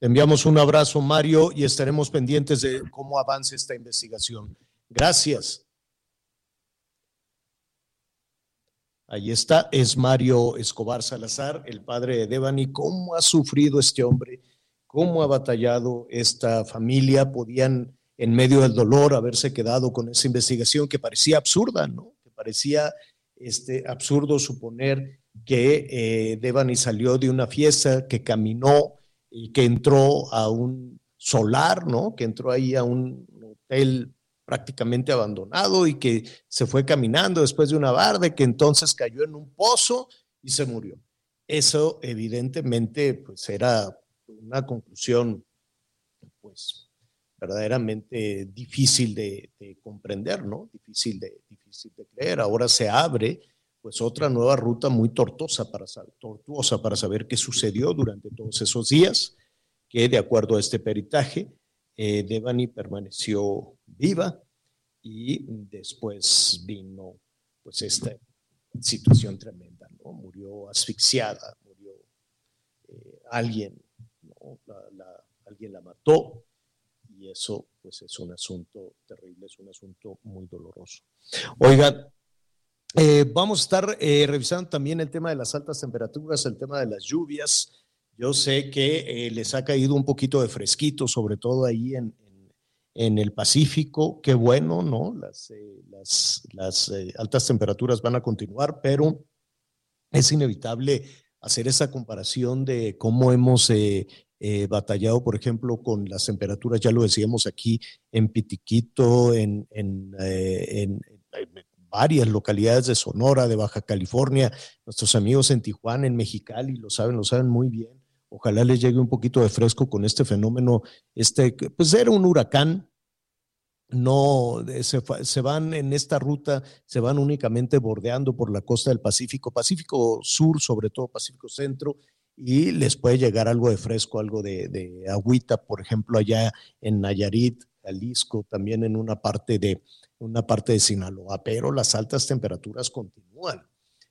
Enviamos un abrazo, Mario, y estaremos pendientes de cómo avance esta investigación. Gracias. Ahí está, es Mario Escobar Salazar, el padre de Devani. ¿Cómo ha sufrido este hombre? ¿Cómo ha batallado esta familia? Podían, en medio del dolor, haberse quedado con esa investigación que parecía absurda, ¿no? parecía este, absurdo suponer que eh, Devani salió de una fiesta, que caminó y que entró a un solar, ¿no? Que entró ahí a un hotel prácticamente abandonado y que se fue caminando después de una barda, que entonces cayó en un pozo y se murió. Eso evidentemente pues era una conclusión pues verdaderamente difícil de, comprender, ¿no? Difícil de, difícil de creer. Ahora se abre pues otra nueva ruta muy tortuosa para, tortuosa para saber qué sucedió durante todos esos días, que de acuerdo a este peritaje, eh, Devani permaneció viva y después vino pues esta situación tremenda, ¿no? Murió asfixiada, murió eh, alguien, ¿no? alguien la mató y eso pues es un asunto terrible, es un asunto muy doloroso. Oiga, eh, vamos a estar eh, revisando también el tema de las altas temperaturas, el tema de las lluvias. Yo sé que les ha caído un poquito de fresquito, sobre todo ahí en, en el Pacífico, qué bueno, ¿no? Las, eh, las, eh, altas temperaturas van a continuar, pero es inevitable hacer esa comparación de cómo hemos eh, batallado, por ejemplo, con las temperaturas, ya lo decíamos aquí, en Pitiquito, en, en varias localidades de Sonora, de Baja California, nuestros amigos en Tijuana, en Mexicali, lo saben, lo saben muy bien Ojalá les llegue un poquito de fresco con este fenómeno. Este, pues era un huracán, no se, van en esta ruta, se van únicamente bordeando por la costa del Pacífico, Pacífico Sur, sobre todo Pacífico Centro, y les puede llegar algo de fresco, algo de, de agüita, por ejemplo, allá en Nayarit, Jalisco, también en una parte de una parte de Sinaloa, pero las altas temperaturas continúan.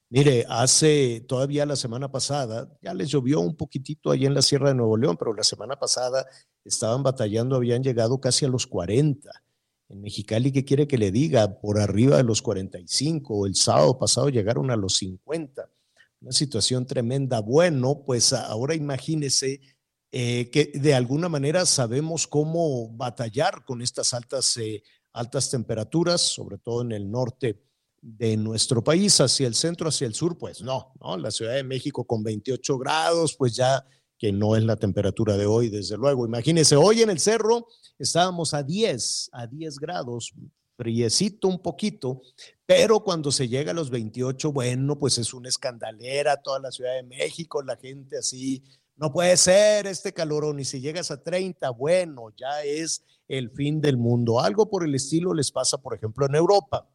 Mire, hace todavía la semana pasada, ya les llovió un poquitito ahí en la Sierra de Nuevo León, pero la semana pasada estaban batallando, habían llegado casi a los 40. En Mexicali, ¿qué quiere que le diga? Por arriba de los 45. El sábado pasado llegaron a los 50. Una situación tremenda. Bueno, pues ahora imagínese eh, que de alguna manera sabemos cómo batallar con estas altas, eh, altas temperaturas, sobre todo en el norte de nuestro país hacia el centro, hacia el sur, pues no, ¿no? La Ciudad de México con 28 grados, pues ya que no es la temperatura de hoy, desde luego. Imagínense, hoy en el cerro estábamos a 10, a 10 grados, friecito un poquito, pero cuando se llega a los 28, bueno, pues es una escandalera toda la Ciudad de México, la gente así, no puede ser este calorón, y si llegas a 30, bueno, ya es el fin del mundo. Algo por el estilo les pasa, por ejemplo, en Europa.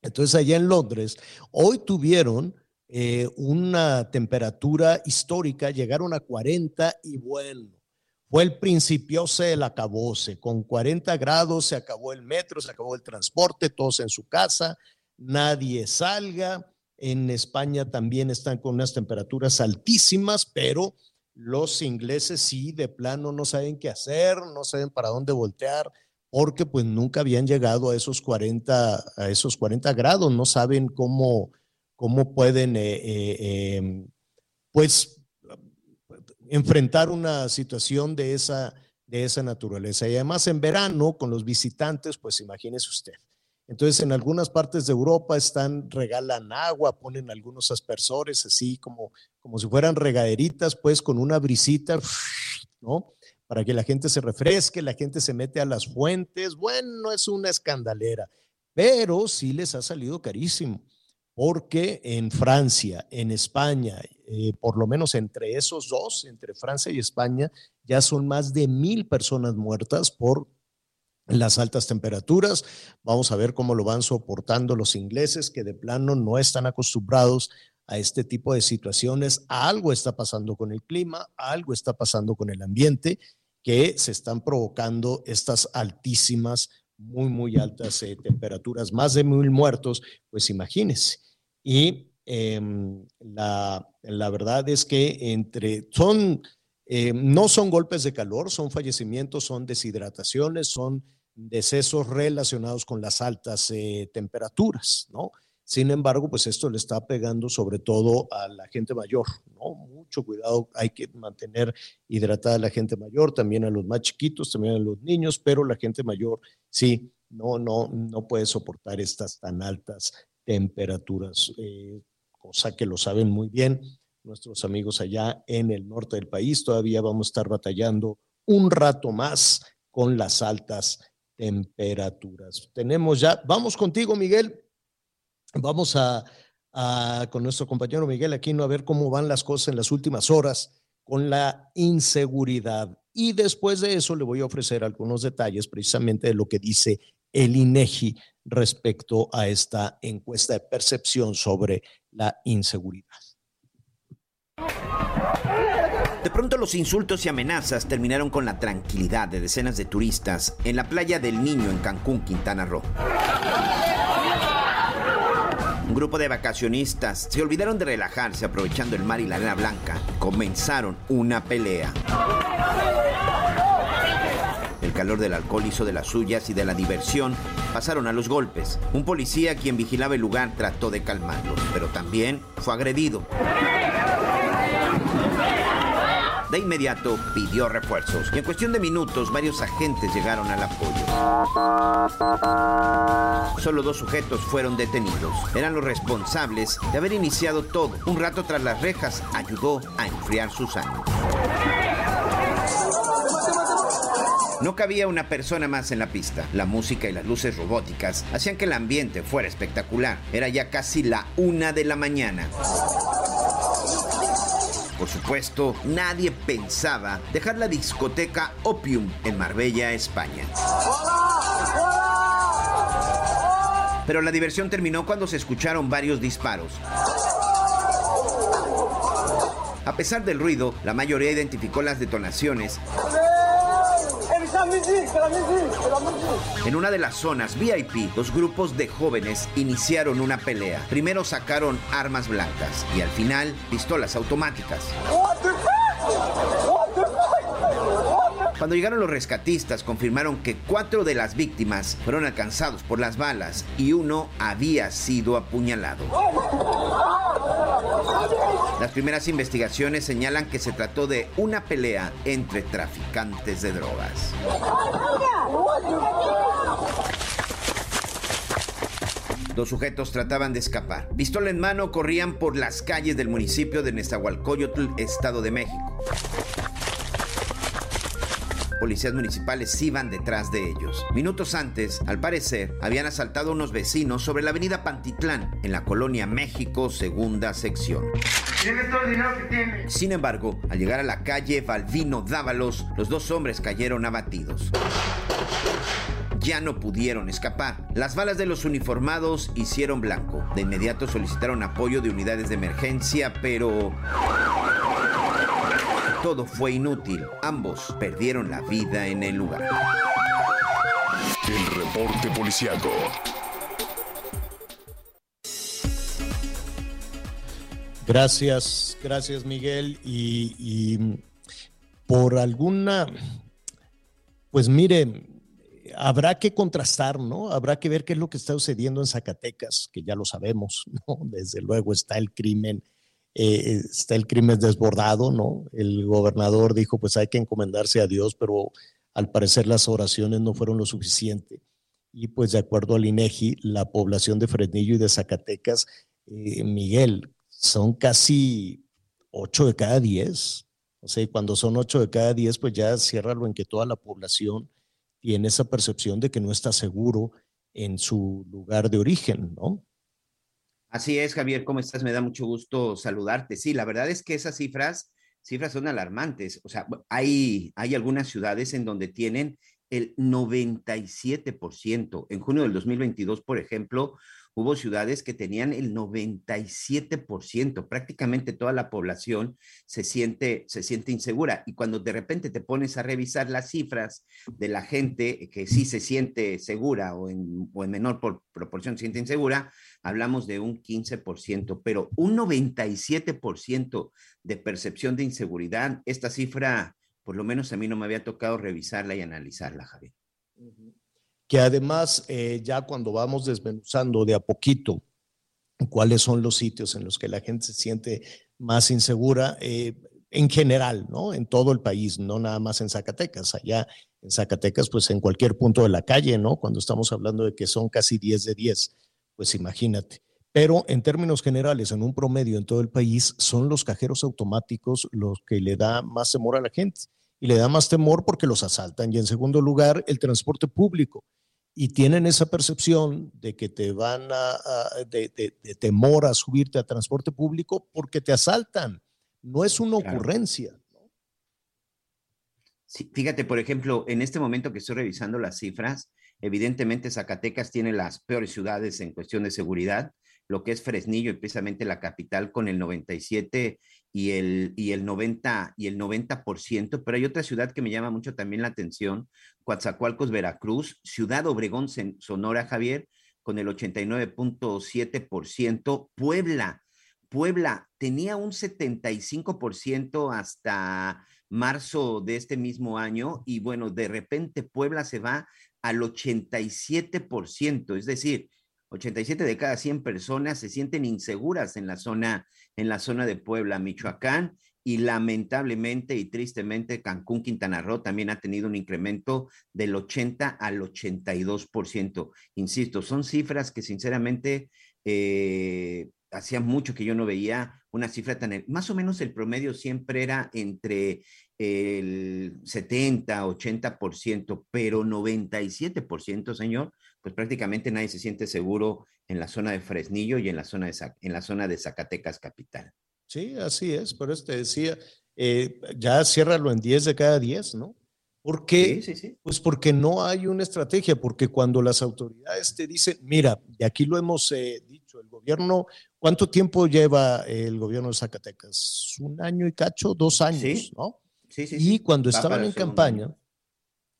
Entonces, allá en Londres, hoy tuvieron eh, una temperatura histórica, llegaron a 40 y bueno, fue el principio del acabose. Con 40 grados se acabó el metro, se acabó el transporte, todos en su casa, nadie salga. En España también están con unas temperaturas altísimas, pero los ingleses sí, de plano no saben qué hacer, no saben para dónde voltear porque pues nunca habían llegado a esos 40, a esos 40 grados, no saben cómo, cómo pueden eh, eh, em, pues enfrentar una situación de esa, de esa naturaleza. Y además en verano con los visitantes, pues imagínese usted. Entonces en algunas partes de Europa están, regalan agua, ponen algunos aspersores así como, como si fueran regaderitas, pues con una brisita, ¿no? para que la gente se refresque, la gente se mete a las fuentes. Bueno, es una escandalera, pero sí les ha salido carísimo, porque en Francia, en España, eh, por lo menos entre esos dos, entre Francia y España, ya son más de mil personas muertas por las altas temperaturas. Vamos a ver cómo lo van soportando los ingleses, que de plano no están acostumbrados a este tipo de situaciones. Algo está pasando con el clima, algo está pasando con el ambiente que se están provocando estas altísimas, muy, muy altas eh, temperaturas, más de mil muertos, pues imagínense. Y em, la, la, verdad es que entre, son, eh, no son golpes de calor, son fallecimientos, son deshidrataciones, son decesos relacionados con las altas eh, temperaturas, ¿no? Sin embargo, pues esto le está pegando sobre todo a la gente mayor, ¿no? Mucho cuidado, hay que mantener hidratada a la gente mayor, también a los más chiquitos, también a los niños, pero la gente mayor sí, no, no, no puede soportar estas tan altas temperaturas, eh, cosa que lo saben muy bien nuestros amigos allá en el norte del país. Todavía vamos a estar batallando un rato más con las altas temperaturas. Tenemos ya, vamos contigo, Miguel. Vamos a, con nuestro compañero Miguel Aquino a ver cómo van las cosas en las últimas horas con la inseguridad. Y después de eso le voy a ofrecer algunos detalles precisamente de lo que dice el INEGI respecto a esta encuesta de percepción sobre la inseguridad. De pronto los insultos y amenazas terminaron con la tranquilidad de decenas de turistas en la playa del Niño en Cancún, Quintana Roo. Un grupo de vacacionistas se olvidaron de relajarse aprovechando el mar y la arena blanca. Comenzaron una pelea. El calor del alcohol hizo de las suyas y de la diversión pasaron a los golpes. Un policía quien vigilaba el lugar trató de calmarlos, pero también fue agredido. De inmediato pidió refuerzos y en cuestión de minutos varios agentes llegaron al apoyo. Solo dos sujetos fueron detenidos. Eran los responsables de haber iniciado todo. Un rato tras las rejas ayudó a enfriar sus ánimos. No cabía una persona más en la pista. La música y las luces robóticas hacían que el ambiente fuera espectacular. Era ya casi la una de la mañana. Por supuesto, nadie pensaba dejar la discoteca Opium en Marbella, España. Pero la diversión terminó cuando se escucharon varios disparos. A pesar del ruido, la mayoría identificó las detonaciones en una de las zonas VIP, los grupos de jóvenes iniciaron una pelea. Primero sacaron armas blancas y al final pistolas automáticas. Cuando llegaron los rescatistas, confirmaron que cuatro de las víctimas fueron alcanzados por las balas y uno había sido apuñalado. Las primeras investigaciones señalan que se trató de una pelea entre traficantes de drogas. Los sujetos trataban de escapar. Pistola en mano corrían por las calles del municipio de Nezahualcóyotl, Estado de México policías municipales iban detrás de ellos. Minutos antes, al parecer, habían asaltado a unos vecinos sobre la avenida Pantitlán, en la colonia México, segunda sección. Sin embargo, al llegar a la calle Balvino Dávalos, los dos hombres cayeron abatidos ya no pudieron escapar. Las balas de los uniformados hicieron blanco. De inmediato solicitaron apoyo de unidades de emergencia, pero todo fue inútil. Ambos perdieron la vida en el lugar. El reporte policiaco. Gracias, gracias Miguel. Y, por alguna, pues mire, habrá que contrastar, ¿no? Habrá que ver qué es lo que está sucediendo en Zacatecas, que ya lo sabemos, ¿no? Desde luego está el crimen eh, está el crimen desbordado, ¿no? El gobernador dijo, pues hay que encomendarse a Dios, pero al parecer las oraciones no fueron lo suficiente. Y pues de acuerdo al INEGI, la población de Fresnillo y de Zacatecas, eh, Miguel, son casi 8 de cada 10. O sea, cuando son 8 de cada 10, pues ya lo en que toda la población tiene esa percepción de que no está seguro en su lugar de origen, ¿no? Así es, Javier, ¿cómo estás? Me da mucho gusto saludarte. Sí, la verdad es que esas cifras, cifras son alarmantes. O sea, hay, hay algunas ciudades en donde tienen el 97%. En junio del 2022, por ejemplo, hubo ciudades que tenían el 97%, prácticamente toda la población se siente, se siente insegura. Y cuando de repente te pones a revisar las cifras de la gente que sí se siente segura o en, menor proporción se siente insegura, hablamos de un 15%, pero un 97% de percepción de inseguridad, esta cifra, por lo menos a mí no me había tocado revisarla y analizarla, Javier que además eh, ya cuando vamos desmenuzando de a poquito cuáles son los sitios en los que la gente se siente más insegura, eh, en general, ¿no? En todo el país, no nada más en Zacatecas. Allá en Zacatecas, pues en cualquier punto de la calle, ¿no? Cuando estamos hablando de que son casi 10 de 10, pues imagínate. Pero en términos generales, en un promedio en todo el país, son los cajeros automáticos los que le da más temor a la gente. Y le da más temor porque los asaltan. Y en segundo lugar, el transporte público y tienen esa percepción de que te van a, de, temor a subirte a transporte público porque te asaltan. No es una ocurrencia. Sí, fíjate, por ejemplo, en este momento que estoy revisando las cifras, Evidentemente, Zacatecas tiene las peores ciudades en cuestión de seguridad, lo que es Fresnillo y precisamente la capital con el 97 y el, y el 90 y el 90%, pero hay otra ciudad que me llama mucho también la atención, Coatzacoalcos, Veracruz, Ciudad Obregón, Sonora, Javier, con el 89.7%, Puebla, Puebla tenía un 75% hasta marzo de este mismo año y bueno, de repente Puebla se va al 87%, es decir, 87 de cada 100 personas se sienten inseguras en la zona en la zona de Puebla, Michoacán y lamentablemente y tristemente Cancún, Quintana Roo también ha tenido un incremento del 80 al 82%. Insisto, son cifras que sinceramente eh, hacía mucho que yo no veía una cifra tan... Más o menos el promedio siempre era entre el 70, 80%, pero 97%, señor, pues prácticamente nadie se siente seguro en la zona de Fresnillo y en la zona de, en la zona de Zacatecas capital. Sí, así es, por eso te decía, eh, ya ciérralo en 10 de cada 10, ¿no? ¿Por qué? Sí, sí, Pues porque no hay una estrategia, porque cuando las autoridades te dicen, mira, y aquí lo hemos eh, dicho, el gobierno, ¿cuánto tiempo lleva el gobierno de Zacatecas? Un año y cacho, dos años, ¿no? Sí, sí, y cuando estaban en campaña,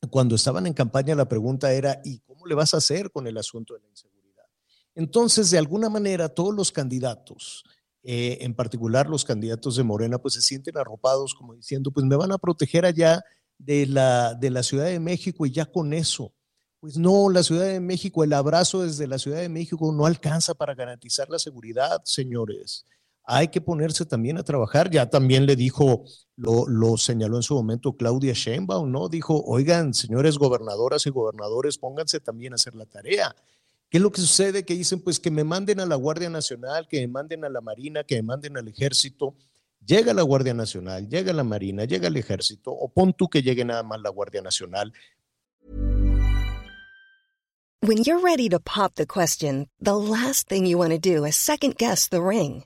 cuando estaban en campaña la pregunta era, ¿y cómo le vas a hacer con el asunto de la inseguridad? Entonces, de alguna manera, todos los candidatos, eh, en particular los candidatos de Morena, pues se sienten arropados como diciendo, pues me van a proteger allá de la, de la Ciudad de México y ya con eso. Pues no, la Ciudad de México, el abrazo desde la Ciudad de México no alcanza para garantizar la seguridad, señores hay que ponerse también a trabajar. Ya también le dijo, lo, señaló en su momento Claudia Sheinbaum, ¿no? Dijo, oigan, señores gobernadoras y gobernadores, pónganse también a hacer la tarea. ¿Qué es lo que sucede? Que dicen, pues que me manden a la Guardia Nacional, que me manden a la Marina, que me manden al Ejército. Llega la Guardia Nacional, llega la Marina, llega el Ejército, o pon tú que llegue nada más la Guardia Nacional. When you're ready to pop the question, the last thing you want to do is second guess the ring.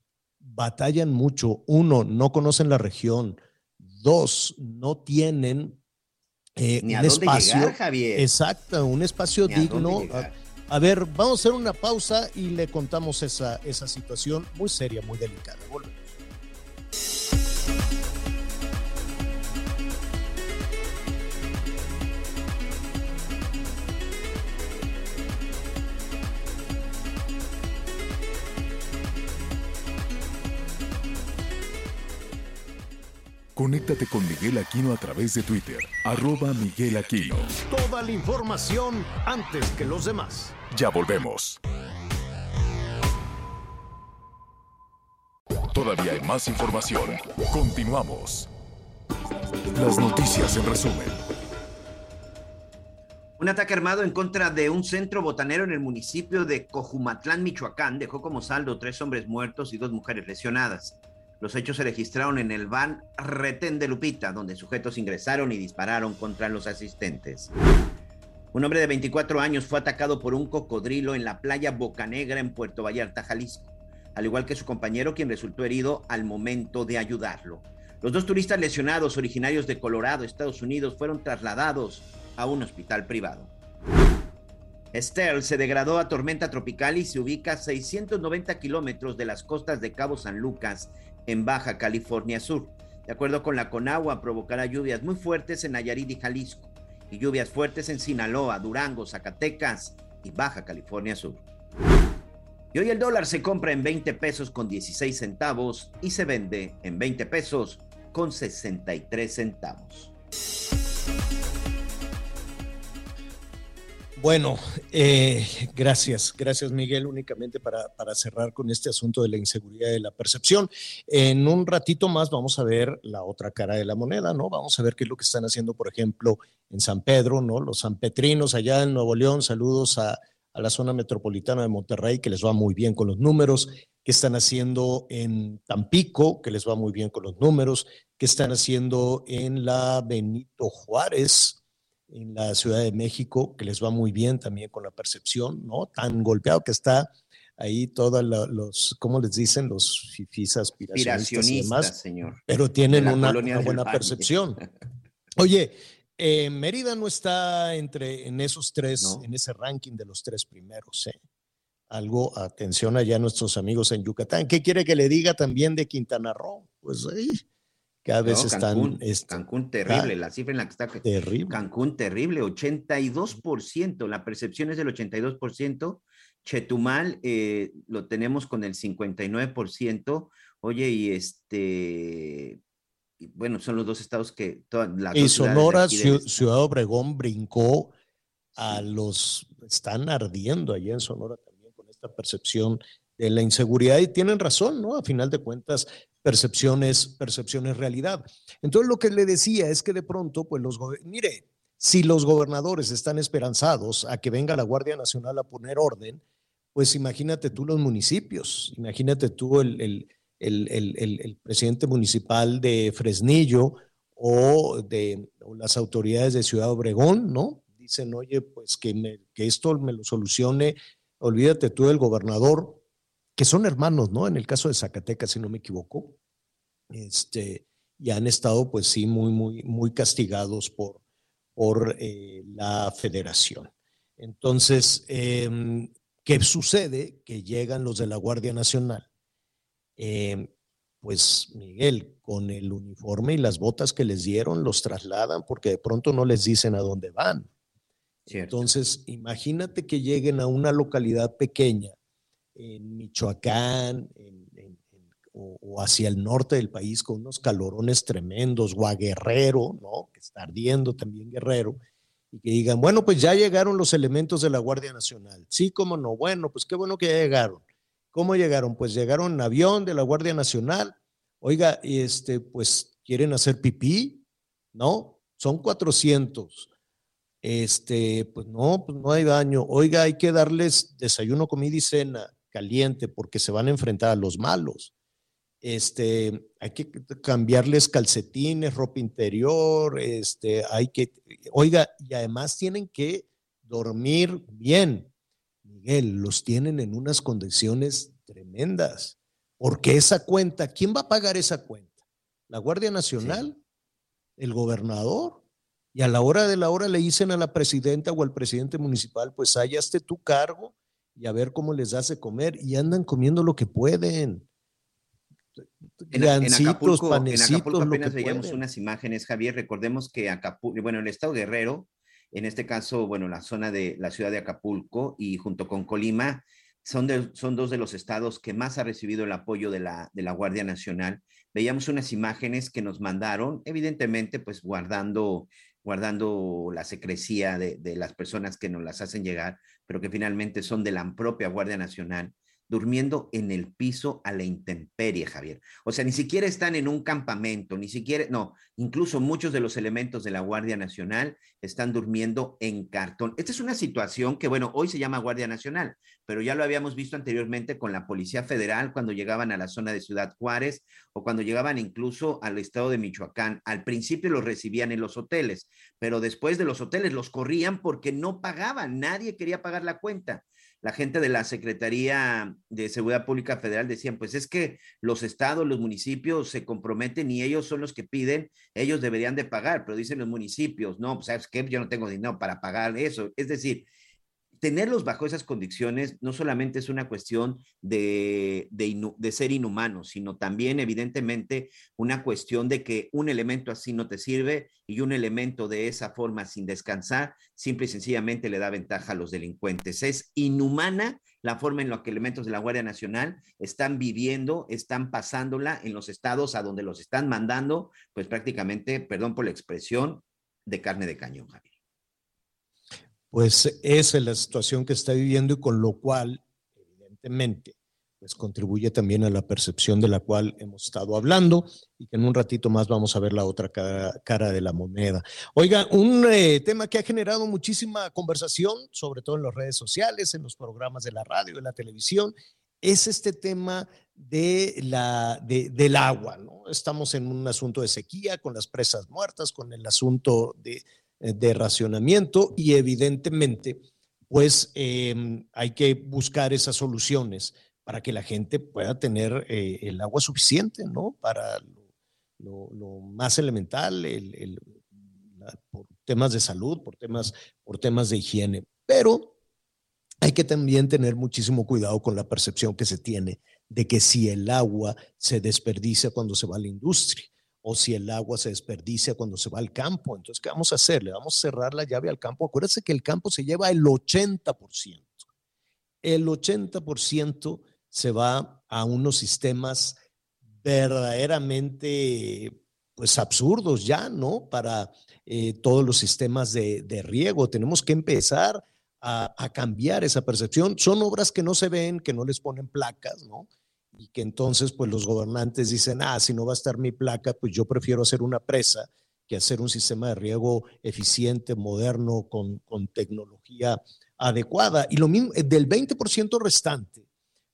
Batallan mucho. Uno, no conocen la región. Dos, no tienen eh, un espacio. Javier. Exacto, un espacio digno. A, ver, vamos a hacer una pausa y le contamos esa, esa situación muy seria, muy delicada. Volvemos. Conéctate con Miguel Aquino a través de Twitter, arroba Miguel Aquino. Toda la información antes que los demás. Ya volvemos. Todavía hay más información. Continuamos. Las noticias en resumen. Un ataque armado en contra de un centro botanero en el municipio de Cojumatlán, Michoacán, dejó como saldo tres hombres muertos y dos mujeres lesionadas. Los hechos se registraron en el van Retén de Lupita, donde sujetos ingresaron y dispararon contra los asistentes. Un hombre de 24 años fue atacado por un cocodrilo en la playa Bocanegra en Puerto Vallarta, Jalisco, al igual que su compañero quien resultó herido al momento de ayudarlo. Los dos turistas lesionados originarios de Colorado, Estados Unidos, fueron trasladados a un hospital privado. Estelle se degradó a tormenta tropical y se ubica a 690 kilómetros de las costas de Cabo San Lucas, en Baja California Sur. De acuerdo con la Conagua, provocará lluvias muy fuertes en Nayarit y Jalisco y lluvias fuertes en Sinaloa, Durango, Zacatecas y Baja California Sur. Y hoy el dólar se compra en 20 pesos con 16 centavos y se vende en 20 pesos con 63 centavos. Bueno, eh, gracias, gracias Miguel, únicamente para, para, cerrar con este asunto de la inseguridad de la percepción. En un ratito más vamos a ver la otra cara de la moneda, ¿no? Vamos a ver qué es lo que están haciendo, por ejemplo, en San Pedro, ¿no? Los sanpetrinos allá en Nuevo León, saludos a, a la zona metropolitana de Monterrey, que les va muy bien con los números, que están haciendo en Tampico, que les va muy bien con los números, que están haciendo en la Benito Juárez, en la Ciudad de México, que les va muy bien también con la percepción, ¿no? Tan golpeado que está ahí todos los, ¿cómo les dicen? Los fifis aspiracionistas, y demás, señor. Pero tienen una, buena percepción. <laughs> Oye, eh, Mérida no está entre en esos tres, en ese ranking de los tres primeros. ¿eh? Algo, atención allá a nuestros amigos en Yucatán. ¿Qué quiere que le diga también de Quintana Roo? Pues ahí cada vez Cancún, están. este, Cancún terrible, la cifra en la que está. Terrible. Cancún terrible, 82%, la percepción es del 82%. Chetumal eh, lo tenemos con el 59%. Oye, y este, bueno, son los dos estados que... todas las Y de Sonora, estado. Ciudad Obregón brincó a los, están ardiendo allá en Sonora también con esta percepción de la inseguridad y tienen razón, ¿no? A final de cuentas, percepciones, percepciones realidad. Entonces lo que le decía es que de pronto, pues los, mire, si los gobernadores están esperanzados a que venga la Guardia Nacional a poner orden, pues imagínate tú los municipios, imagínate tú el- el- el- el presidente municipal de Fresnillo o de o las autoridades de Ciudad Obregón, ¿no? Dicen, oye, pues que, me- que esto me lo solucione, olvídate tú del gobernador, que son hermanos, ¿no? En el caso de Zacatecas, si no me equivoco, este, y han estado, pues sí, muy, muy, muy castigados por, por eh, la federación. Entonces, em, ¿qué sucede? Que llegan los de la Guardia Nacional. Em, pues Miguel, con el uniforme y las botas que les dieron, los trasladan porque de pronto no les dicen a dónde van. Entonces, imagínate que lleguen a una localidad pequeña en Michoacán o, hacia el norte del país con unos calorones tremendos, o a Guerrero, ¿no? Que está ardiendo también Guerrero, y que digan, bueno, pues ya llegaron los elementos de la Guardia Nacional. Sí, cómo no, bueno, pues qué bueno que ya llegaron. ¿Cómo llegaron? Pues llegaron en avión de la Guardia Nacional. Oiga, este, pues quieren hacer pipí, ¿no? Son 400. Este, pues no, pues no hay daño. Oiga, hay que darles desayuno, comida y cena caliente porque se van a enfrentar a los malos. Este, hay que cambiarles calcetines, ropa interior, este, hay que, oiga, y además tienen que dormir bien. Miguel, los tienen en unas condiciones tremendas. Porque esa cuenta, ¿quién va a pagar esa cuenta? ¿La Guardia Nacional? ¿El gobernador? Y a la hora de la hora le dicen a la presidenta o al presidente municipal, pues hallaste tu cargo y a ver cómo les de comer. Y andan comiendo lo que pueden. En, en Acapulco, en panecitos, Acapulco lo que apenas veíamos pueden. unas imágenes, Javier. Recordemos que Acapulco, bueno, el estado Guerrero, en este caso, bueno, la zona de la ciudad de Acapulco y junto con Colima, son, de- son dos de los estados que más ha recibido el apoyo de la, de la Guardia Nacional. Veíamos unas imágenes que nos mandaron, evidentemente, pues guardando, guardando la secrecía de, de las personas que nos las hacen llegar, pero que finalmente son de la propia Guardia Nacional durmiendo en el piso a la intemperie, Javier. O sea, ni siquiera están en un campamento, ni siquiera, no, incluso muchos de los elementos de la Guardia Nacional están durmiendo en cartón. Esta es una situación que, bueno, hoy se llama Guardia Nacional, pero ya lo habíamos visto anteriormente con la Policía Federal cuando llegaban a la zona de Ciudad Juárez o cuando llegaban incluso al estado de Michoacán. Al principio los recibían en los hoteles, pero después de los hoteles los corrían porque no pagaban, nadie quería pagar la cuenta la gente de la Secretaría de Seguridad Pública Federal decían, pues es que los estados, los municipios se comprometen y ellos son los que piden, ellos deberían de pagar, pero dicen los municipios, no, pues sabes que yo no tengo dinero para pagar eso. Es decir, tenerlos bajo esas condiciones no solamente es una cuestión de, de, ser inhumano, sino también evidentemente una cuestión de que un elemento así no te sirve y un elemento de esa forma sin descansar, simple y sencillamente le da ventaja a los delincuentes. Es inhumana la forma en la que elementos de la Guardia Nacional están viviendo, están pasándola en los estados a donde los están mandando, pues prácticamente, perdón por la expresión, de carne de cañón, Javier. Pues es la situación que está viviendo y con lo cual, evidentemente, pues contribuye también a la percepción de la cual hemos estado hablando y que en un ratito más vamos a ver la otra cara, de la moneda. Oiga, un eh, tema que ha generado muchísima conversación, sobre todo en las redes sociales, en los programas de la radio, de la televisión, es este tema de la, del agua. Estamos en un asunto de sequía, con las presas muertas, con el asunto de, de racionamiento y evidentemente, pues em, hay que buscar esas soluciones para que la gente pueda tener eh, el agua suficiente, ¿no? Para lo, más elemental, el, por temas de salud, por temas, por temas de higiene. Pero hay que también tener muchísimo cuidado con la percepción que se tiene de que si el agua se desperdicia cuando se va a la industria o si el agua se desperdicia cuando se va al campo. Entonces, ¿qué vamos a hacer? Le vamos a cerrar la llave al campo. Acuérdense que el campo se lleva el 80%. El 80% se va a unos sistemas verdaderamente pues absurdos ya, ¿no? Para eh, todos los sistemas de, riego. Tenemos que empezar a, a, cambiar esa percepción. Son obras que no se ven, que no les ponen placas, ¿no? Y que entonces pues los gobernantes dicen, ah, si no va a estar mi placa, pues yo prefiero hacer una presa que hacer un sistema de riego eficiente, moderno, con, con tecnología adecuada. Y lo mismo, del 20% restante,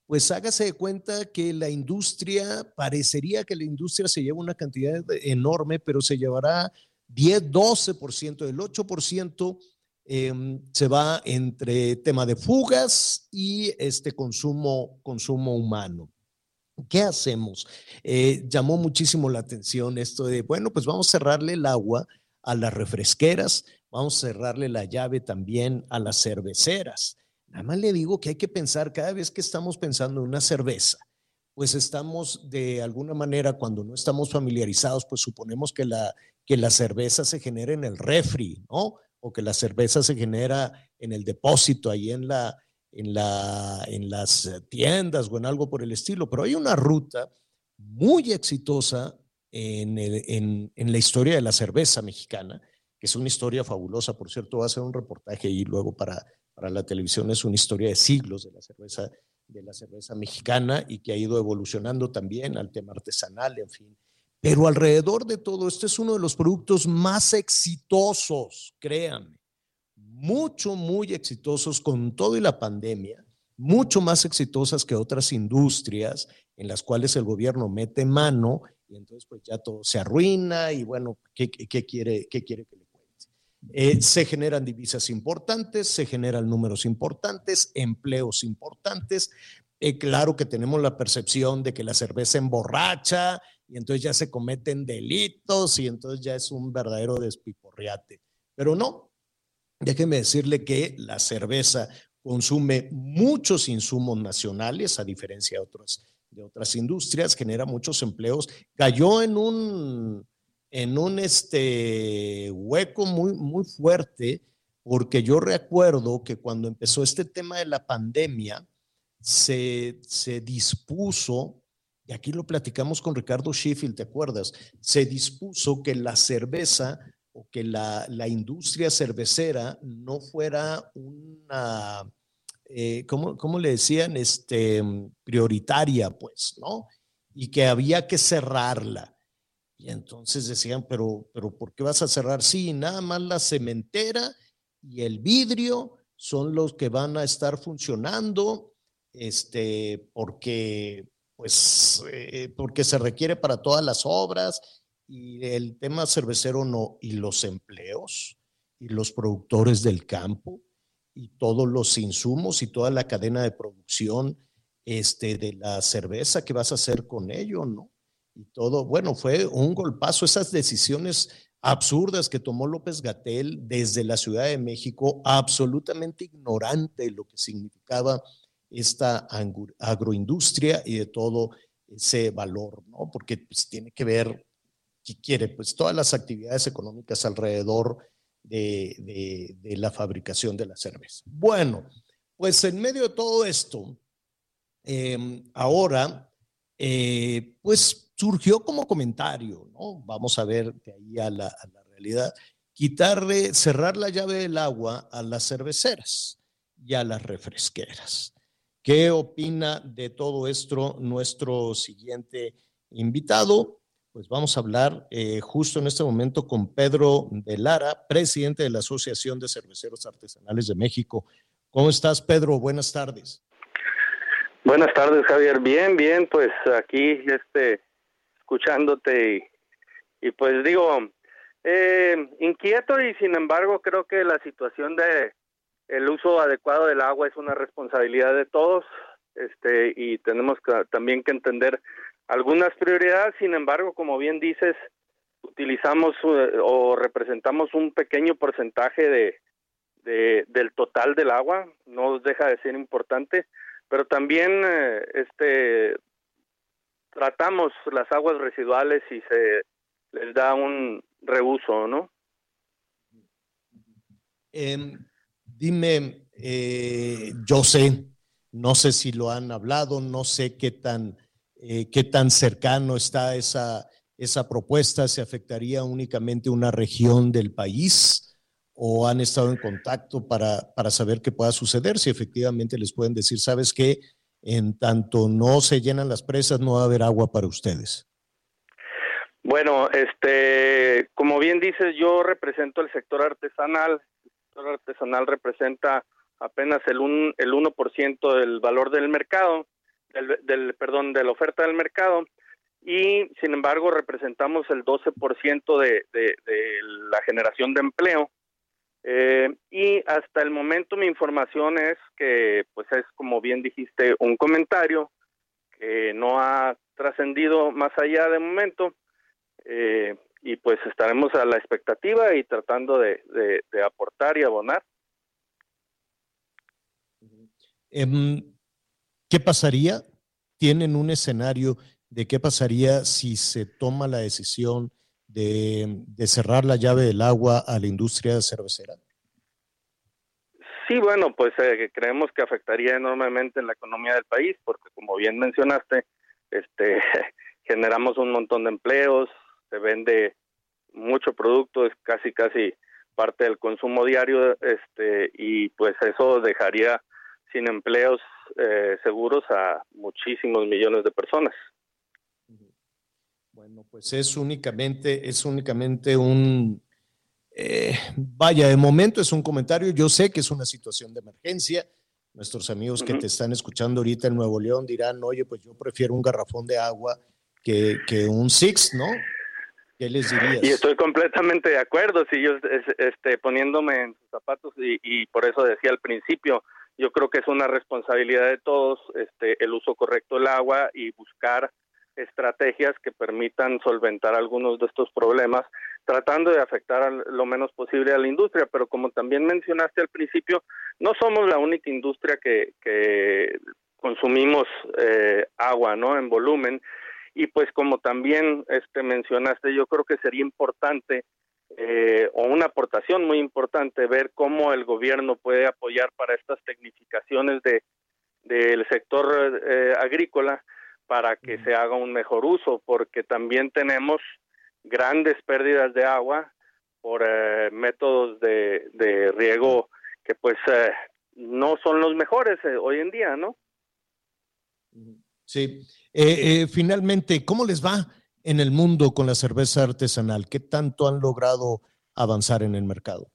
pues hágase de cuenta que la industria, parecería que la industria se lleva una cantidad enorme, pero se llevará 10, 12%, el 8% em, se va entre tema de fugas y este consumo, consumo humano. ¿Qué hacemos? Eh, llamó muchísimo la atención esto de, bueno, pues vamos a cerrarle el agua a las refresqueras, vamos a cerrarle la llave también a las cerveceras. Nada más le digo que hay que pensar cada vez que estamos pensando en una cerveza, pues estamos de alguna manera, cuando no estamos familiarizados, pues suponemos que la, que la cerveza se genera en el refri, ¿no? O que la cerveza se genera en el depósito, ahí en, la, en, la, en las tiendas o en algo por el estilo. Pero hay una ruta muy exitosa en, la historia de la cerveza mexicana, que es una historia fabulosa, por cierto, va a hacer un reportaje ahí luego para, la televisión es una historia de siglos de la cerveza, de la cerveza mexicana y que ha ido evolucionando también al tema artesanal, en fin. Pero alrededor de todo esto es uno de los productos más exitosos, créanme, mucho, muy exitosos con todo y la pandemia, mucho más exitosas que otras industrias en las cuales el gobierno mete mano y entonces pues ya todo se arruina y bueno, ¿qué, qué quiere, qué quiere que le eh, se generan divisas importantes, se generan números importantes, empleos importantes. Eh, claro que tenemos la percepción de que la cerveza emborracha y entonces ya se cometen delitos y entonces ya es un verdadero despiporriate. Pero no, déjeme decirle que la cerveza consume muchos insumos nacionales, a diferencia de otras, de otras industrias, genera muchos empleos. Cayó en un en un este hueco muy, muy fuerte, porque yo recuerdo que cuando empezó este tema de la pandemia, se, se dispuso, y aquí lo platicamos con Ricardo Sheffield, ¿te acuerdas? Se dispuso que la cerveza que la, la industria cervecera no fuera una, eh, ¿cómo, ¿cómo, le decían? Este, prioritaria, pues, ¿no? Y que había que cerrarla. Y entonces decían, pero, pero ¿por qué vas a cerrar? Sí, nada más la cementera y el vidrio son los que van a estar funcionando, este, porque, pues, eh, porque se requiere para todas las obras y el tema cervecero no, y los empleos y los productores del campo y todos los insumos y toda la cadena de producción este, de la cerveza, ¿qué vas a hacer con ello, no? y todo. Bueno, fue un golpazo, esas decisiones absurdas que tomó López Gatel desde la Ciudad de México, absolutamente ignorante de lo que significaba esta agroindustria y de todo ese valor, ¿no? Porque pues, tiene que ver, si quiere, pues todas las actividades económicas alrededor de, la fabricación de la cerveza. Bueno, pues en medio de todo esto, eh, ahora, eh, pues surgió como comentario, ¿no? Vamos a ver de ahí a la, realidad, quitarle, cerrar la llave del agua a las cerveceras y a las refresqueras. ¿Qué opina de todo esto nuestro siguiente invitado? Pues vamos a hablar eh, justo en este momento con Pedro de Lara, presidente de la Asociación de Cerveceros Artesanales de México. ¿Cómo estás, Pedro? Buenas tardes. Buenas tardes, Javier. Bien, bien, pues aquí este, escuchándote y, pues digo, eh, inquieto y sin embargo creo que la situación de el uso adecuado del agua es una responsabilidad de todos este y tenemos que, también que entender algunas prioridades sin embargo como bien dices utilizamos eh, o representamos un pequeño porcentaje de, del total del agua no deja de ser importante pero también eh, este tratamos las aguas residuales y se les da un reuso no eh, Dime, eh, yo sé, no sé si lo han hablado, no sé qué tan, eh, qué tan cercano está esa, esa propuesta, ¿se afectaría únicamente una región del país? ¿O han estado en contacto para, para saber qué pueda suceder? Si efectivamente les pueden decir, ¿sabes qué? En tanto no se llenan las presas, no va a haber agua para ustedes. Bueno, este, como bien dices, yo represento el sector artesanal artesanal representa apenas el, un, el 1% del valor del mercado, del, perdón, de la oferta del mercado, y sin embargo representamos el 12% de, de, de la generación de empleo. Eh, y hasta el momento mi información es que, pues es como bien dijiste, un comentario que no ha trascendido más allá de momento. Eh, y pues estaremos a la expectativa y tratando de, aportar y abonar. Em, ¿Qué pasaría? ¿Tienen un escenario de qué pasaría si se toma la decisión de, cerrar la llave del agua a la industria cervecera? Sí, bueno, pues eh, creemos que afectaría enormemente en la economía del país, porque como bien mencionaste, este, <laughs> generamos un montón de empleos, se vende mucho producto, es casi casi parte del consumo diario, este, y pues eso dejaría sin empleos eh, seguros a muchísimos millones de personas. Bueno, pues es únicamente, es únicamente un, eh, vaya, de momento es un comentario. Yo sé que es una situación de emergencia. Nuestros amigos que te están escuchando ahorita en Nuevo León dirán, oye, pues yo prefiero un garrafón de agua que, que un Six, ¿no? ¿Qué les dirías? Y estoy completamente de acuerdo, si yo este, poniéndome en sus zapatos y, por eso decía al principio, yo creo que es una responsabilidad de todos este, el uso correcto del agua y buscar estrategias que permitan solventar algunos de estos problemas, tratando de afectar lo menos posible a la industria, pero como también mencionaste al principio, no somos la única industria que, que consumimos eh, agua, ¿no? En volumen y pues como también este mencionaste yo creo que sería importante eh, o una aportación muy importante ver cómo el gobierno puede apoyar para estas tecnificaciones de del sector eh, agrícola para que se haga un mejor uso porque también tenemos grandes pérdidas de agua por eh, métodos de, de, riego que pues no son los mejores hoy en día, ¿no? Sí. Eh, eh, finalmente, ¿cómo les va en el mundo con la cerveza artesanal? ¿Qué tanto han logrado avanzar en el mercado?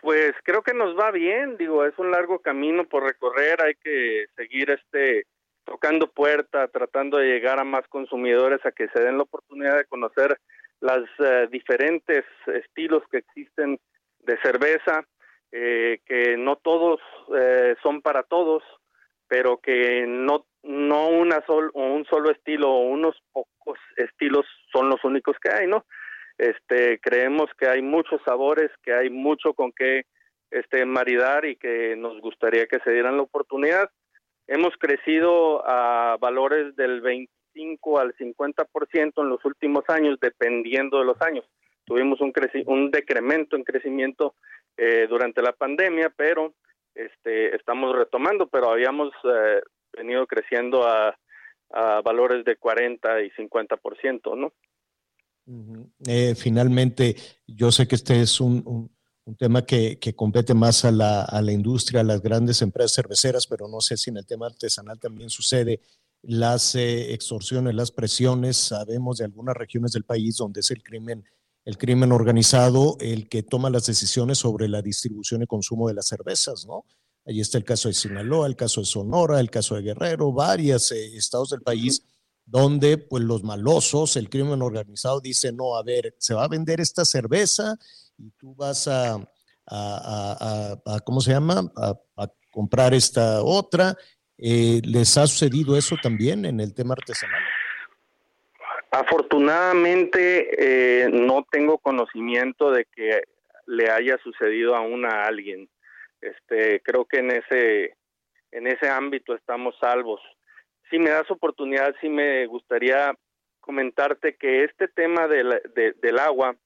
Pues creo que nos va bien, digo, es un largo camino por recorrer, hay que seguir este tocando puerta, tratando de llegar a más consumidores a que se den la oportunidad de conocer las eh, diferentes estilos que existen de cerveza, que no todos son para todos, pero que no no una sol, o un solo estilo o unos pocos estilos son los únicos que hay, ¿no? Creemos que hay muchos sabores, que hay mucho con qué este maridar y que nos gustaría que se dieran la oportunidad. Hemos crecido a valores del 25 al 50% en los últimos años, dependiendo de los años. Tuvimos un, un decremento en crecimiento eh, durante la pandemia, pero este, estamos retomando, pero habíamos eh, venido creciendo a, valores de 40 y 50%, ¿no? Eh, finalmente, yo sé que este es un, tema que, compete más a la, industria, a las grandes empresas cerveceras, pero no sé si en el tema artesanal también sucede. Las eh, extorsiones, las presiones, sabemos de algunas regiones del país donde es el crimen, el crimen organizado el que toma las decisiones sobre la distribución y consumo de las cervezas, ¿no? Ahí está el caso de Sinaloa, el caso de Sonora, el caso de Guerrero, varios eh, estados del país donde pues los malosos, el crimen organizado dice, no, a ver, se va a vender esta cerveza y tú vas a, a, a, ¿cómo se llama? A, comprar esta otra. Eh, ¿Les ha sucedido eso también en el tema artesanal? Afortunadamente eh, no tengo conocimiento de que le haya sucedido aún a alguien. Este, creo que en ese en ese ámbito estamos salvos. Si me das oportunidad, sí me gustaría comentarte que este tema del, del agua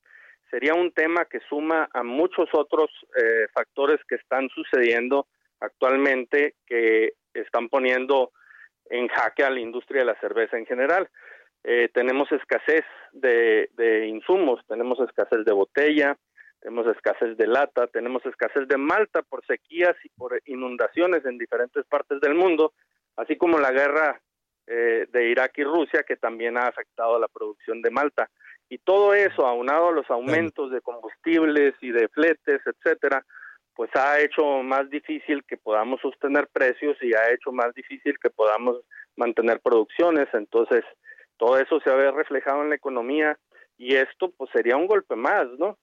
sería un tema que suma a muchos otros eh, factores que están sucediendo actualmente que están poniendo en jaque a la industria de la cerveza en general. Eh, tenemos escasez de, de, insumos, tenemos escasez de botella, tenemos escasez de lata, tenemos escasez de malta por sequías y por inundaciones en diferentes partes del mundo, así como la guerra eh, de Irak y Rusia que también ha afectado a la producción de malta. Y todo eso, aunado a los aumentos de combustibles y de fletes, etcétera, pues ha hecho más difícil que podamos sostener precios y ha hecho más difícil que podamos mantener producciones. Entonces, todo eso se ve reflejado en la economía y esto pues sería un golpe más, ¿no?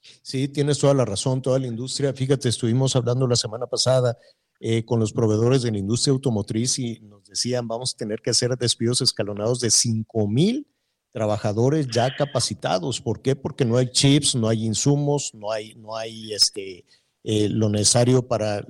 Sí, tienes toda la razón, toda la industria. Fíjate, estuvimos hablando la semana pasada eh, con los proveedores de la industria automotriz y nos decían, vamos a tener que hacer despidos escalonados de 5 mil trabajadores ya capacitados. ¿Por qué? Porque no hay chips, no hay insumos, no hay, no hay este, eh, lo necesario para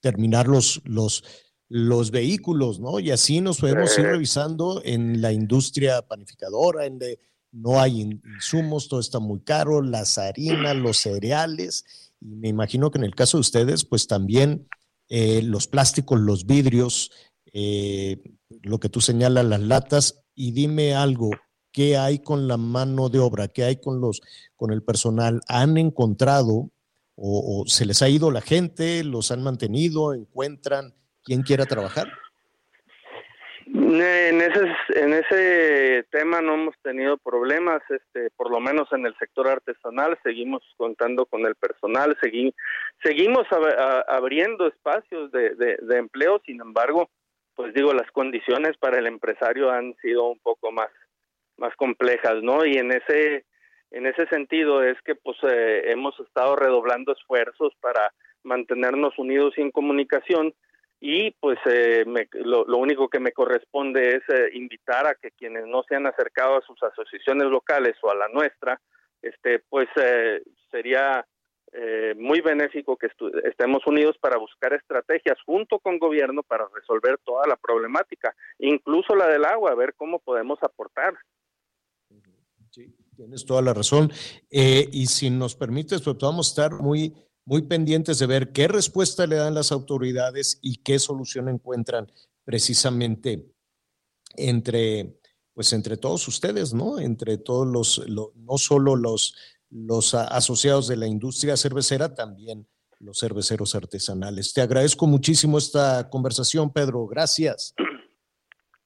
terminar los, los, los vehículos, ¿no? Y así nos podemos ir revisando en la industria panificadora, en de, no hay insumos, todo está muy caro, las harinas, los cereales, y me imagino que en el caso de ustedes, pues también eh, los plásticos, los vidrios, eh, lo que tú señalas, las latas, y dime algo, qué hay con la mano de obra, qué hay con los con el personal. ¿Han encontrado o, se les ha ido la gente, los han mantenido, encuentran quién quiera trabajar? En ese, en ese tema no hemos tenido problemas, este, por lo menos en el sector artesanal seguimos contando con el personal, seguimos abriendo espacios de, de empleo, sin embargo, pues digo, las condiciones para el empresario han sido un poco más más complejas, ¿no? Y en ese en ese sentido es que pues eh, hemos estado redoblando esfuerzos para mantenernos unidos y en comunicación y pues eh, lo, único que me corresponde es eh, invitar a que quienes no se han acercado a sus asociaciones locales o a la nuestra, este pues sería muy benéfico que estemos unidos para buscar estrategias junto con gobierno para resolver toda la problemática, incluso la del agua, a ver cómo podemos aportar. Sí, tienes toda la razón. Eh, y si nos permites, pues vamos a estar muy, muy pendientes de ver qué respuesta le dan las autoridades y qué solución encuentran precisamente entre, pues entre todos ustedes, ¿no? Entre todos los, no solo los, los asociados de la industria cervecera, también los cerveceros artesanales. Te agradezco muchísimo esta conversación, Pedro. Gracias.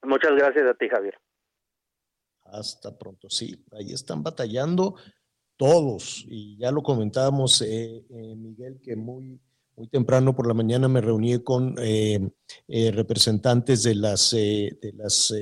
Muchas gracias a ti, Javier. Hasta pronto. Sí, ahí están batallando todos. Y ya lo comentábamos, eh, eh, Miguel, que muy, muy temprano por la mañana me reuní con eh, representantes de las, de las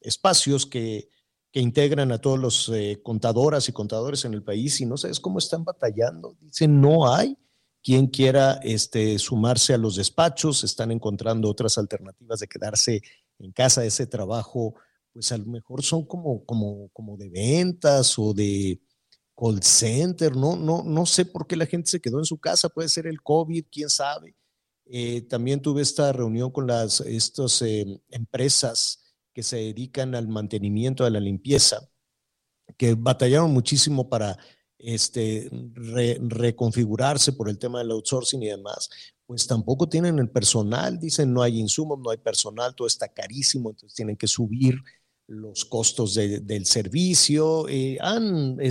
espacios que, que, integran a todos los contadoras y contadores en el país y no sabes cómo están batallando. Dicen, no hay quien quiera este, sumarse a los despachos, están encontrando otras alternativas de quedarse en casa, ese trabajo pues a lo mejor son como, como, como de ventas o de call center, ¿no? No, no sé por qué la gente se quedó en su casa, puede ser el COVID, quién sabe. Eh, también tuve esta reunión con las estas, eh, empresas que se dedican al mantenimiento, a la limpieza, que batallaron muchísimo para este, reconfigurarse por el tema del outsourcing y demás, pues tampoco tienen el personal, dicen no hay insumos, no hay personal, todo está carísimo, entonces tienen que subir los costos del servicio, eh,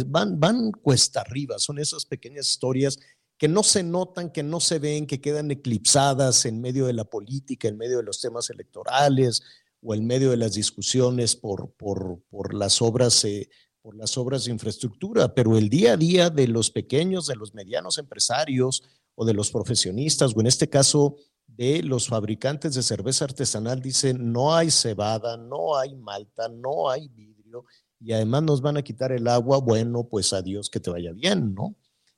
van, van cuesta arriba, son esas pequeñas historias que no se notan, que no se ven, que quedan eclipsadas en medio de la política, en medio de los temas electorales o en medio de las discusiones por, por, por las obras. Eh, por las obras de infraestructura, pero el día a día de los pequeños, de los medianos empresarios o de los profesionistas, o en este caso de los fabricantes de cerveza artesanal, dicen no hay cebada, no hay malta, no hay vidrio, y además nos van a quitar el agua, bueno, pues adiós, que te vaya bien, ¿no?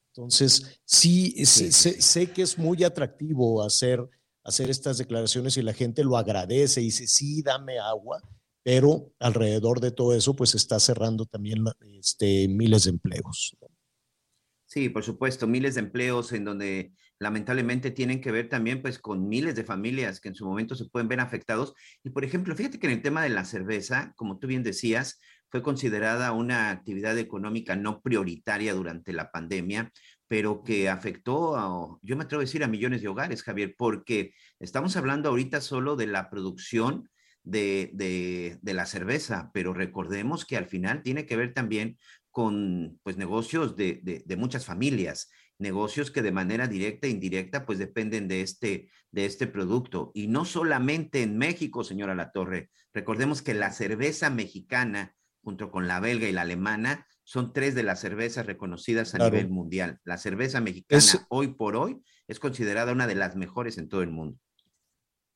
Entonces, sí, Sé, que es muy atractivo hacer, hacer estas declaraciones y la gente lo agradece y dice, sí, dame agua, pero alrededor de todo eso, pues está cerrando también este, miles de empleos. Sí, por supuesto, miles de empleos en donde lamentablemente tienen que ver también pues con miles de familias que en su momento se pueden ver afectados. Y por ejemplo, fíjate que en el tema de la cerveza, como tú bien decías, fue considerada una actividad económica no prioritaria durante la pandemia, pero que afectó, a, yo me atrevo a decir, a millones de hogares, Javier, porque estamos hablando ahorita solo de la producción de, de, la cerveza, pero recordemos que al final tiene que ver también con pues negocios de, de, muchas familias, negocios que de manera directa e indirecta pues dependen de este, de este producto. Y no solamente en México, señora La Torre, recordemos que la cerveza mexicana junto con la belga y la alemana, son tres de las cervezas reconocidas a nivel mundial. La cerveza mexicana hoy por hoy es considerada una de las mejores en todo el mundo.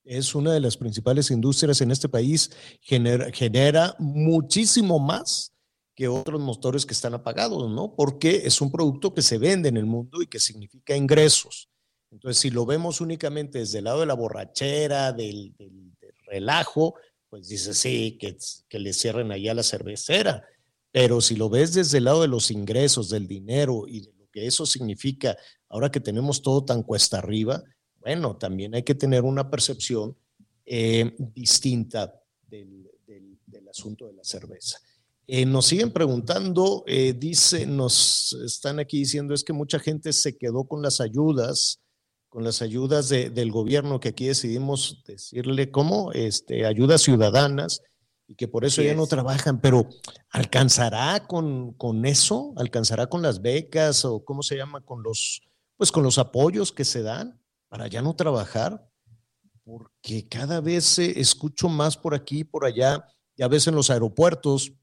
Es una de las principales industrias en este país, genera, genera muchísimo más que otros motores que están apagados, ¿no? Porque es un producto que se vende en el mundo y que significa ingresos. Entonces, si lo vemos únicamente desde el lado de la borrachera, del, del relajo, pues dice, sí, que, que le cierren allá la cervecera. Pero si lo ves desde el lado de los ingresos, del dinero y de lo que eso significa, ahora que tenemos todo tan cuesta arriba, bueno, también hay que tener una percepción eh, distinta del, asunto de la cerveza. Eh, nos siguen preguntando, eh, dice, nos están aquí diciendo, es que mucha gente se quedó con las ayudas con las ayudas del gobierno, que aquí decidimos decirle cómo, este, ayudas ciudadanas, y que por eso ya no trabajan, pero ¿alcanzará con, con, eso? ¿Alcanzará con las becas o cómo se llama? Con los, pues con los apoyos que se dan para ya no trabajar? Porque cada vez escucho más por aquí, por allá, ya ves en los aeropuertos,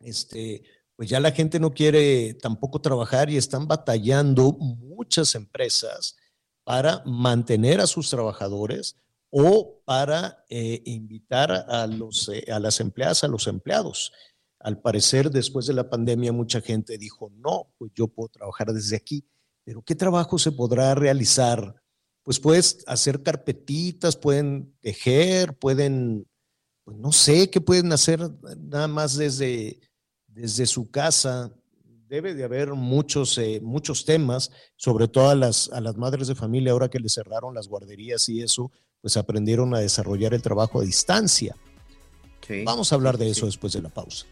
este, pues ya la gente no quiere tampoco trabajar y están batallando muchas empresas para mantener a sus trabajadores o para eh, invitar a, los, eh, a las empleadas, a los empleados. Al parecer, después de la pandemia, mucha gente dijo, no, pues yo puedo trabajar desde aquí, pero ¿qué trabajo se podrá realizar? Pues puedes hacer carpetitas, pueden tejer, pueden, pues no sé, qué pueden hacer nada más desde, desde su casa debe de haber muchos, eh, muchos temas, sobre todo a las, a las madres de familia, ahora que les cerraron las guarderías y eso, pues aprendieron a desarrollar el trabajo a distancia. Vamos a hablar de eso después de la pausa.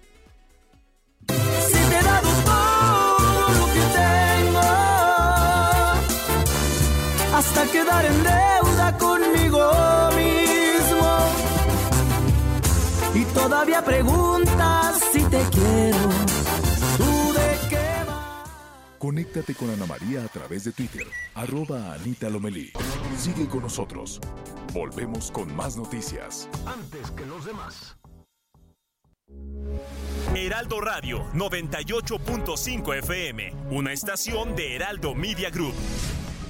hasta quedar en deuda conmigo mismo. Y todavía preguntas te quiero Conéctate con Ana María a través de Twitter, arroba Anita Lomelí. Sigue con nosotros. Volvemos con más noticias. Antes que los demás. Heraldo Radio 98.5 FM, una estación de Heraldo Media Group.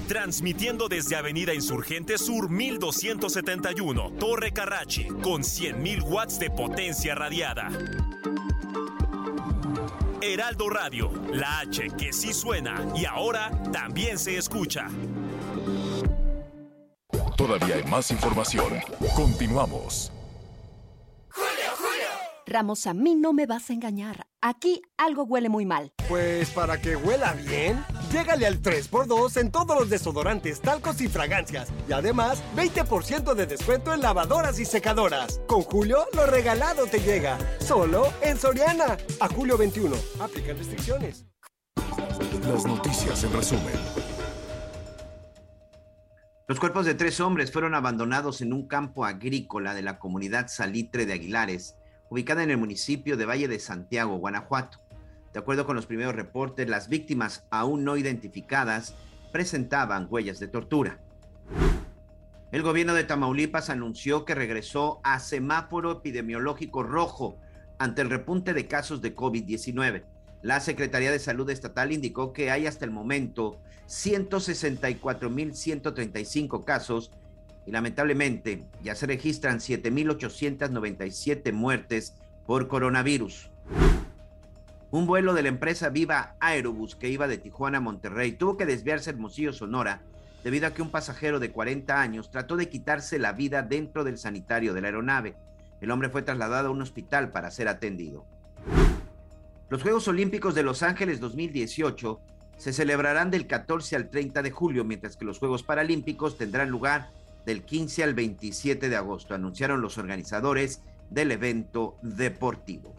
Transmitiendo desde Avenida Insurgente Sur 1271, Torre Carrachi, con 100.000 watts de potencia radiada. Heraldo Radio, la H que sí suena y ahora también se escucha. Todavía hay más información. Continuamos. Ramos, a mí no me vas a engañar. Aquí algo huele muy mal. Pues para que huela bien, llégale al 3x2 en todos los desodorantes, talcos y fragancias. Y además, 20% de descuento en lavadoras y secadoras. Con Julio, lo regalado te llega. Solo en Soriana. A julio 21. Aplican restricciones. Las noticias en resumen. Los cuerpos de tres hombres fueron abandonados en un campo agrícola de la comunidad Salitre de Aguilares ubicada en el municipio de Valle de Santiago, Guanajuato. De acuerdo con los primeros reportes, las víctimas aún no identificadas presentaban huellas de tortura. El gobierno de Tamaulipas anunció que regresó a semáforo epidemiológico rojo ante el repunte de casos de COVID-19. La Secretaría de Salud Estatal indicó que hay hasta el momento 164.135 casos y lamentablemente ya se registran 7.897 muertes por coronavirus. Un vuelo de la empresa Viva Aerobus que iba de Tijuana a Monterrey tuvo que desviarse Hermosillo, Sonora, debido a que un pasajero de 40 años trató de quitarse la vida dentro del sanitario de la aeronave. El hombre fue trasladado a un hospital para ser atendido. Los Juegos Olímpicos de Los Ángeles 2018 se celebrarán del 14 al 30 de julio, mientras que los Juegos Paralímpicos tendrán lugar del 15 al 27 de agosto, anunciaron los organizadores del evento deportivo.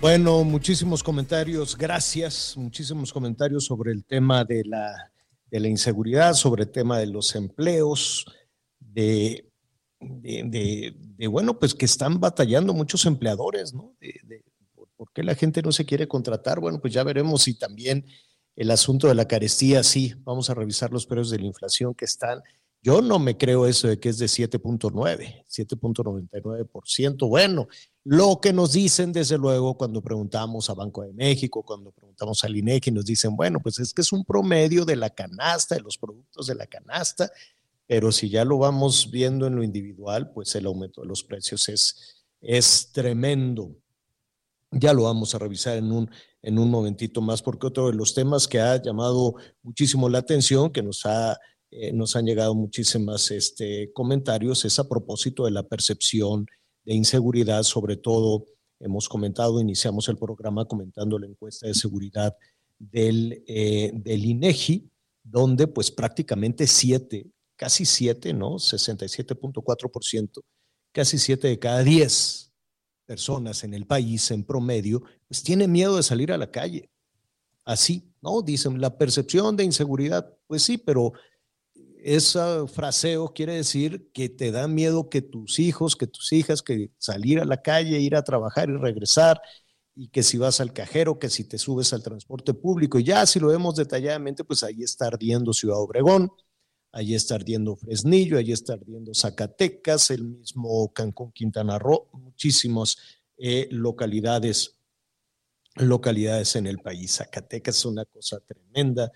Bueno, muchísimos comentarios, gracias, muchísimos comentarios sobre el tema de la, de la inseguridad, sobre el tema de los empleos, de, de, bueno, pues que están batallando muchos empleadores, ¿no? ¿Por qué la gente no se quiere contratar? Bueno, pues ya veremos si también el asunto de la carestía, sí, vamos a revisar los precios de la inflación que están yo no me creo eso de que es de 7.9, 7.99%. Bueno, lo que nos dicen desde luego cuando preguntamos a Banco de México, cuando preguntamos al INEGI, nos dicen, bueno, pues es que es un promedio de la canasta, de los productos de la canasta, pero si ya lo vamos viendo en lo individual, pues el aumento de los precios es, es tremendo. Ya lo vamos a revisar en un, en un momentito más, porque otro de los temas que ha llamado muchísimo la atención, que nos ha eh, nos han llegado muchísimas este, comentarios, es a propósito de la percepción de inseguridad, sobre todo hemos comentado, iniciamos el programa comentando la encuesta de seguridad del, eh, del INEGI, donde pues prácticamente siete, casi siete, ¿no? 67.4%, casi siete de cada diez personas en el país en promedio, pues tiene miedo de salir a la calle. Así, ¿no? Dicen, la percepción de inseguridad, pues sí, pero ese fraseo quiere decir que te da miedo que tus hijos, que tus hijas, que salir a la calle, ir a trabajar y regresar, y que si vas al cajero, que si te subes al transporte público, y ya si lo vemos detalladamente, pues ahí está ardiendo Ciudad Obregón, ahí está ardiendo Fresnillo, ahí está ardiendo Zacatecas, el mismo Cancún, Quintana Roo, muchísimas eh, localidades, localidades en el país. Zacatecas es una cosa tremenda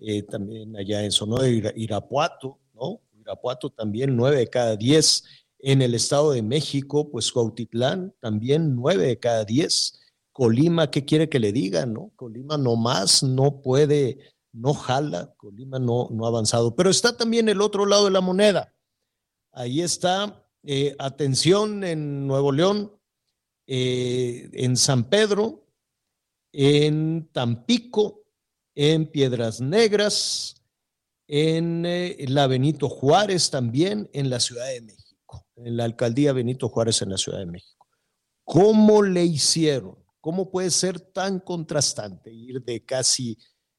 eh, también allá en Sonora, Irapuato, ¿no? Irapuato también nueve de cada diez. En el Estado de México, pues Cuautitlán también nueve de cada diez. Colima, ¿qué quiere que le diga, no? Colima nomás no puede, no jala, Colima no, no ha avanzado. Pero está también el otro lado de la moneda. Ahí está, eh, atención en Nuevo León, eh, en San Pedro, en Tampico, en Piedras Negras, en eh, la Benito Juárez también, en la Ciudad de México, en la alcaldía Benito Juárez en la Ciudad de México. ¿Cómo le hicieron? ¿Cómo puede ser tan contrastante ir de casi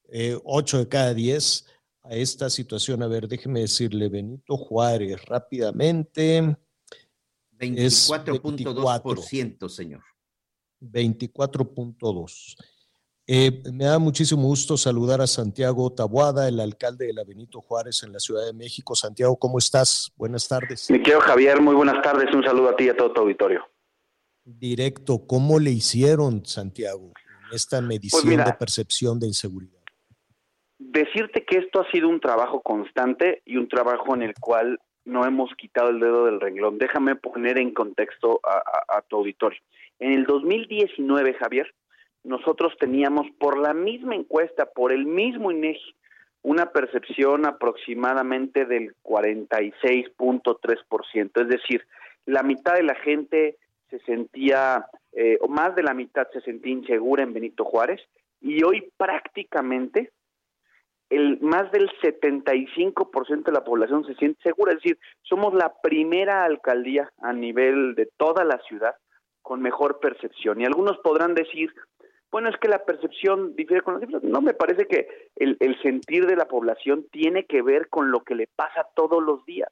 eh, 8 de cada 10 a esta situación? A ver, déjeme decirle, Benito Juárez, rápidamente. 24.2%, señor. 24.2. Eh, me da muchísimo gusto saludar a Santiago Tabuada, el alcalde de la Benito Juárez en la Ciudad de México. Santiago, ¿cómo estás? Buenas tardes. Mi querido Javier, muy buenas tardes. Un saludo a ti y a todo tu auditorio. Directo, ¿cómo le hicieron, Santiago, en esta medición Pues de percepción de inseguridad? Decirte que esto ha sido un trabajo constante y un trabajo en el cual no hemos quitado el dedo del renglón. Déjame poner en contexto a, a- a tu auditorio. En el 2019, Javier, nosotros teníamos por la misma encuesta, por el mismo INEGI, una percepción aproximadamente del 46.3%, es decir, la mitad de la gente se sentía, eh, o más de la mitad se sentía insegura en Benito Juárez, y hoy prácticamente el más del 75% de la población se siente segura, es decir, somos la primera alcaldía a nivel de toda la ciudad con mejor percepción. Y algunos podrán decir, bueno, es que la percepción difiere con las cifras. No, me parece que el, el sentir de la población tiene que ver con lo que le pasa todos los días.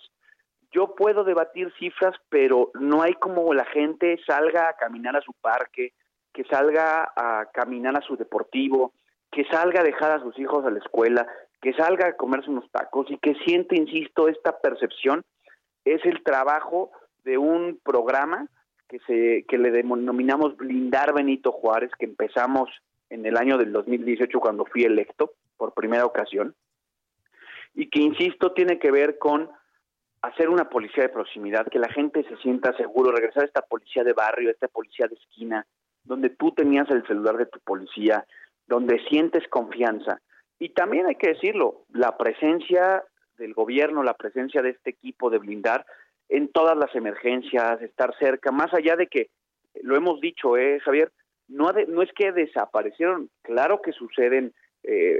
Yo puedo debatir cifras, pero no hay como la gente salga a caminar a su parque, que salga a caminar a su deportivo, que salga a dejar a sus hijos a la escuela, que salga a comerse unos tacos y que siente, insisto, esta percepción es el trabajo de un programa que le denominamos blindar Benito Juárez que empezamos en el año del 2018 cuando fui electo por primera ocasión y que insisto tiene que ver con hacer una policía de proximidad, que la gente se sienta seguro, regresar a esta policía de barrio, a esta policía de esquina, donde tú tenías el celular de tu policía, donde sientes confianza. Y también hay que decirlo, la presencia del gobierno, la presencia de este equipo de blindar en todas las emergencias, estar cerca, más allá de que, lo hemos dicho, eh, Javier, no, no es que desaparecieron, claro que suceden eh,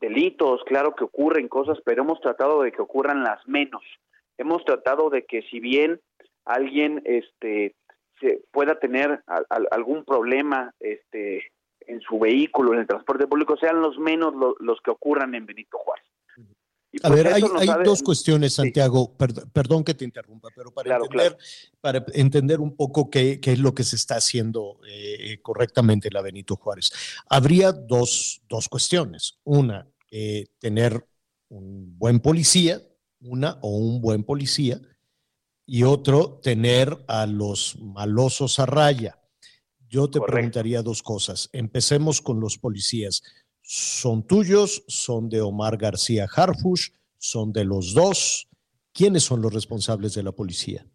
delitos, claro que ocurren cosas, pero hemos tratado de que ocurran las menos. Hemos tratado de que si bien alguien este se pueda tener algún problema este en su vehículo, en el transporte público, sean los menos los que ocurran en Benito Juárez. A ver, hay, dos cuestiones, Santiago, perdón, que te interrumpa, pero para, entender, para entender un poco qué, es lo que se está haciendo eh, correctamente en la Benito Juárez. Habría dos, dos cuestiones. Una, eh, tener un buen policía, una o un buen policía, y otro, tener a los malosos a raya. Yo te preguntaría dos cosas. Empecemos con los policías. ¿Son tuyos? ¿Son de Omar García Harfush? ¿Son de los dos? ¿Quiénes son los responsables de la policía?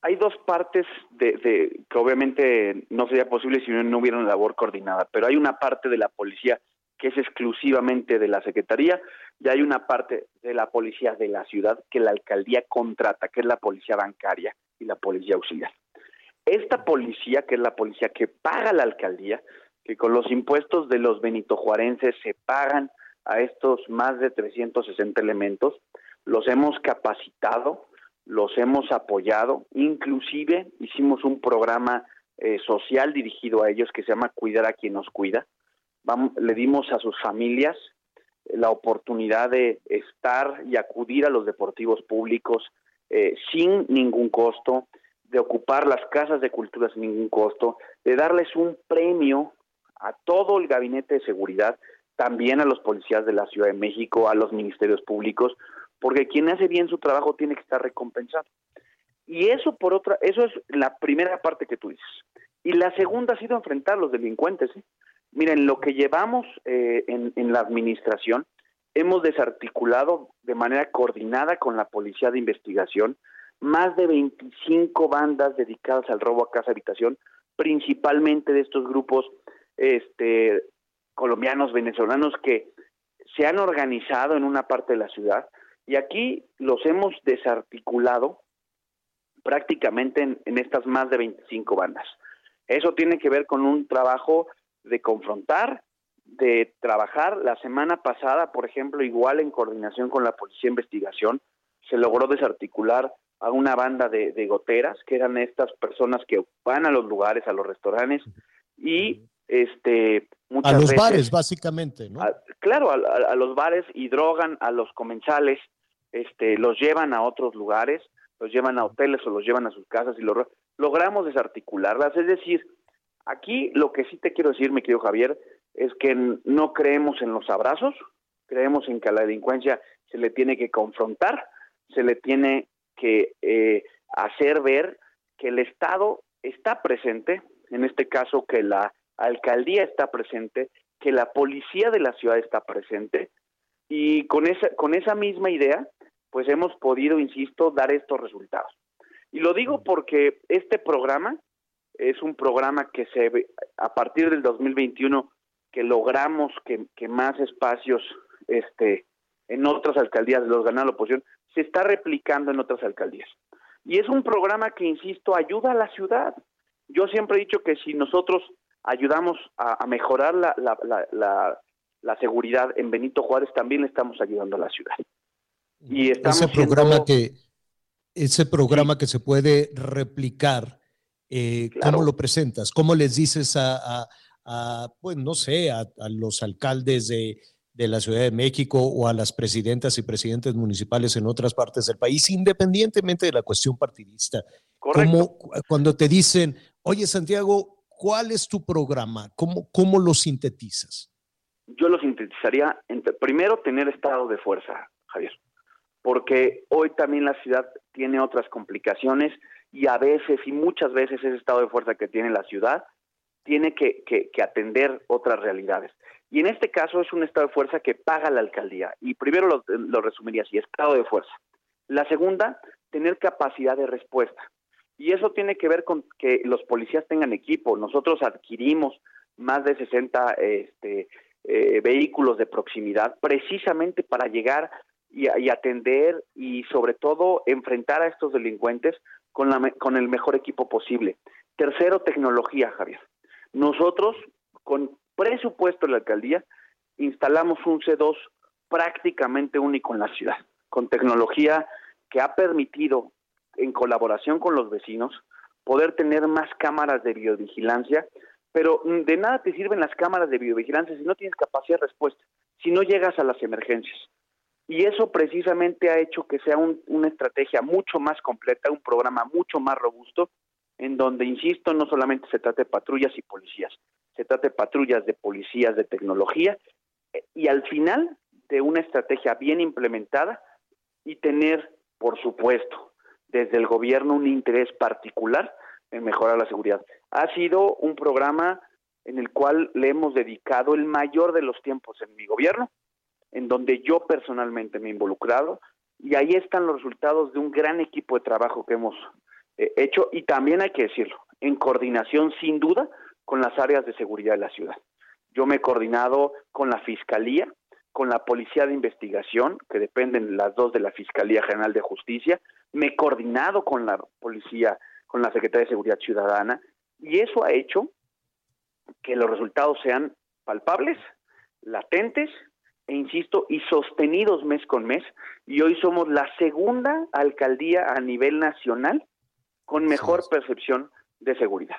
Hay dos partes de, que obviamente no sería posible si no hubiera una labor coordinada, pero hay una parte de la policía que es exclusivamente de la Secretaría y hay una parte de la policía de la ciudad que la alcaldía contrata, que es la policía bancaria y la policía auxiliar. Esta policía, que es la policía que paga la alcaldía, que con los impuestos de los benitojuarenses se pagan a estos más de 360 elementos, los hemos capacitado, los hemos apoyado, inclusive hicimos un programa eh, social dirigido a ellos que se llama Cuidar a quien nos cuida. le dimos a sus familias la oportunidad de estar y acudir a los deportivos públicos eh, sin ningún costo, de ocupar las casas de cultura sin ningún costo, de darles un premio a todo el gabinete de seguridad, también a los policías de la Ciudad de México, a los ministerios públicos, porque quien hace bien su trabajo tiene que estar recompensado. Y eso por otra, eso es la primera parte que tú dices. Y la segunda ha sido enfrentar a los delincuentes. ¿eh? Miren, lo que llevamos eh, en, en la administración, hemos desarticulado de manera coordinada con la Policía de Investigación más de 25 bandas dedicadas al robo a casa habitación, principalmente de estos grupos este, colombianos, venezolanos que se han organizado en una parte de la ciudad y aquí los hemos desarticulado prácticamente en, estas más de 25 bandas. Eso tiene que ver con un trabajo de confrontar, de trabajar. La semana pasada, por ejemplo, igual en coordinación con la Policía de Investigación, se logró desarticular a una banda de, goteras, que eran estas personas que van a los lugares, a los restaurantes, y este a los bares básicamente no claro a, los bares y drogan a los comensales este los llevan a otros lugares los llevan a hoteles o los llevan a sus casas y lo, logramos desarticularlas. Es decir aquí lo que sí te quiero decir mi querido Javier es que no creemos en los abrazos, creemos en que a la delincuencia se le tiene que confrontar, se le tiene que eh, hacer ver que el Estado está presente, en este caso que la alcaldía está presente, que la policía de la ciudad está presente, y con esa, con esa misma idea, pues hemos podido, insisto, dar estos resultados. Y lo digo porque este programa es un programa que se a partir del 2021 que logramos que, más espacios este, en otras alcaldías los gana la oposición, se está replicando en otras alcaldías. Y es un programa que, insisto, ayuda a la ciudad. Yo siempre he dicho que si nosotros ayudamos a, mejorar la, la, seguridad en Benito Juárez, también le estamos ayudando a la ciudad. Y ese programa que ese programa que se puede replicar, eh, ¿cómo lo presentas? ¿Cómo les dices a, pues no sé, a, los alcaldes de, la Ciudad de México o a las presidentas y presidentes municipales en otras partes del país, independientemente de la cuestión partidista? Correcto. cuando te dicen, oye Santiago, ¿cuál es tu programa? ¿Cómo, cómo lo sintetizas? Yo lo sintetizaría, primero, tener estado de fuerza, Javier porque hoy también la ciudad tiene otras complicaciones y a veces y muchas veces ese estado de fuerza que tiene la ciudad tiene que, atender otras realidades. Y en este caso es un estado de fuerza que paga la alcaldía. Y primero lo, lo resumiría así, estado de fuerza. La segunda, tener capacidad de respuesta. Y eso tiene que ver con que los policías tengan equipo. Nosotros adquirimos más de 60 este, eh, vehículos de proximidad precisamente para llegar y, atender y sobre todo enfrentar a estos delincuentes con, la, con el mejor equipo posible. Tercero, tecnología, Javier. Nosotros, con presupuesto de la alcaldía, instalamos un C2 prácticamente único en la ciudad, con tecnología que ha permitido, en colaboración con los vecinos, poder tener más cámaras de biovigilancia, pero de nada te sirven las cámaras de biovigilancia si no tienes capacidad de respuesta, si no llegas a las emergencias. Y eso precisamente ha hecho que sea una estrategia mucho más completa, un programa mucho más robusto, en donde, insisto, no solamente se trata de patrullas y policías, se trata de patrullas de policías de tecnología eh, y al final de una estrategia bien implementada y tener, por supuesto, desde el gobierno un interés particular en mejorar la seguridad. Ha sido un programa en el cual le hemos dedicado el mayor de los tiempos en mi gobierno en donde yo personalmente me he involucrado y ahí están los resultados de un gran equipo de trabajo que hemos eh, hecho y también hay que decirlo, en coordinación sin duda con las áreas de seguridad de la ciudad. Yo me he coordinado con la Fiscalía, con la Policía de Investigación, que dependen las dos de la Fiscalía General de Justicia, me he coordinado con la Policía, con la Secretaría de Seguridad Ciudadana, y eso ha hecho que los resultados sean palpables, latentes e insisto, y sostenidos mes con mes, y hoy somos la segunda alcaldía a nivel nacional con mejor percepción de seguridad.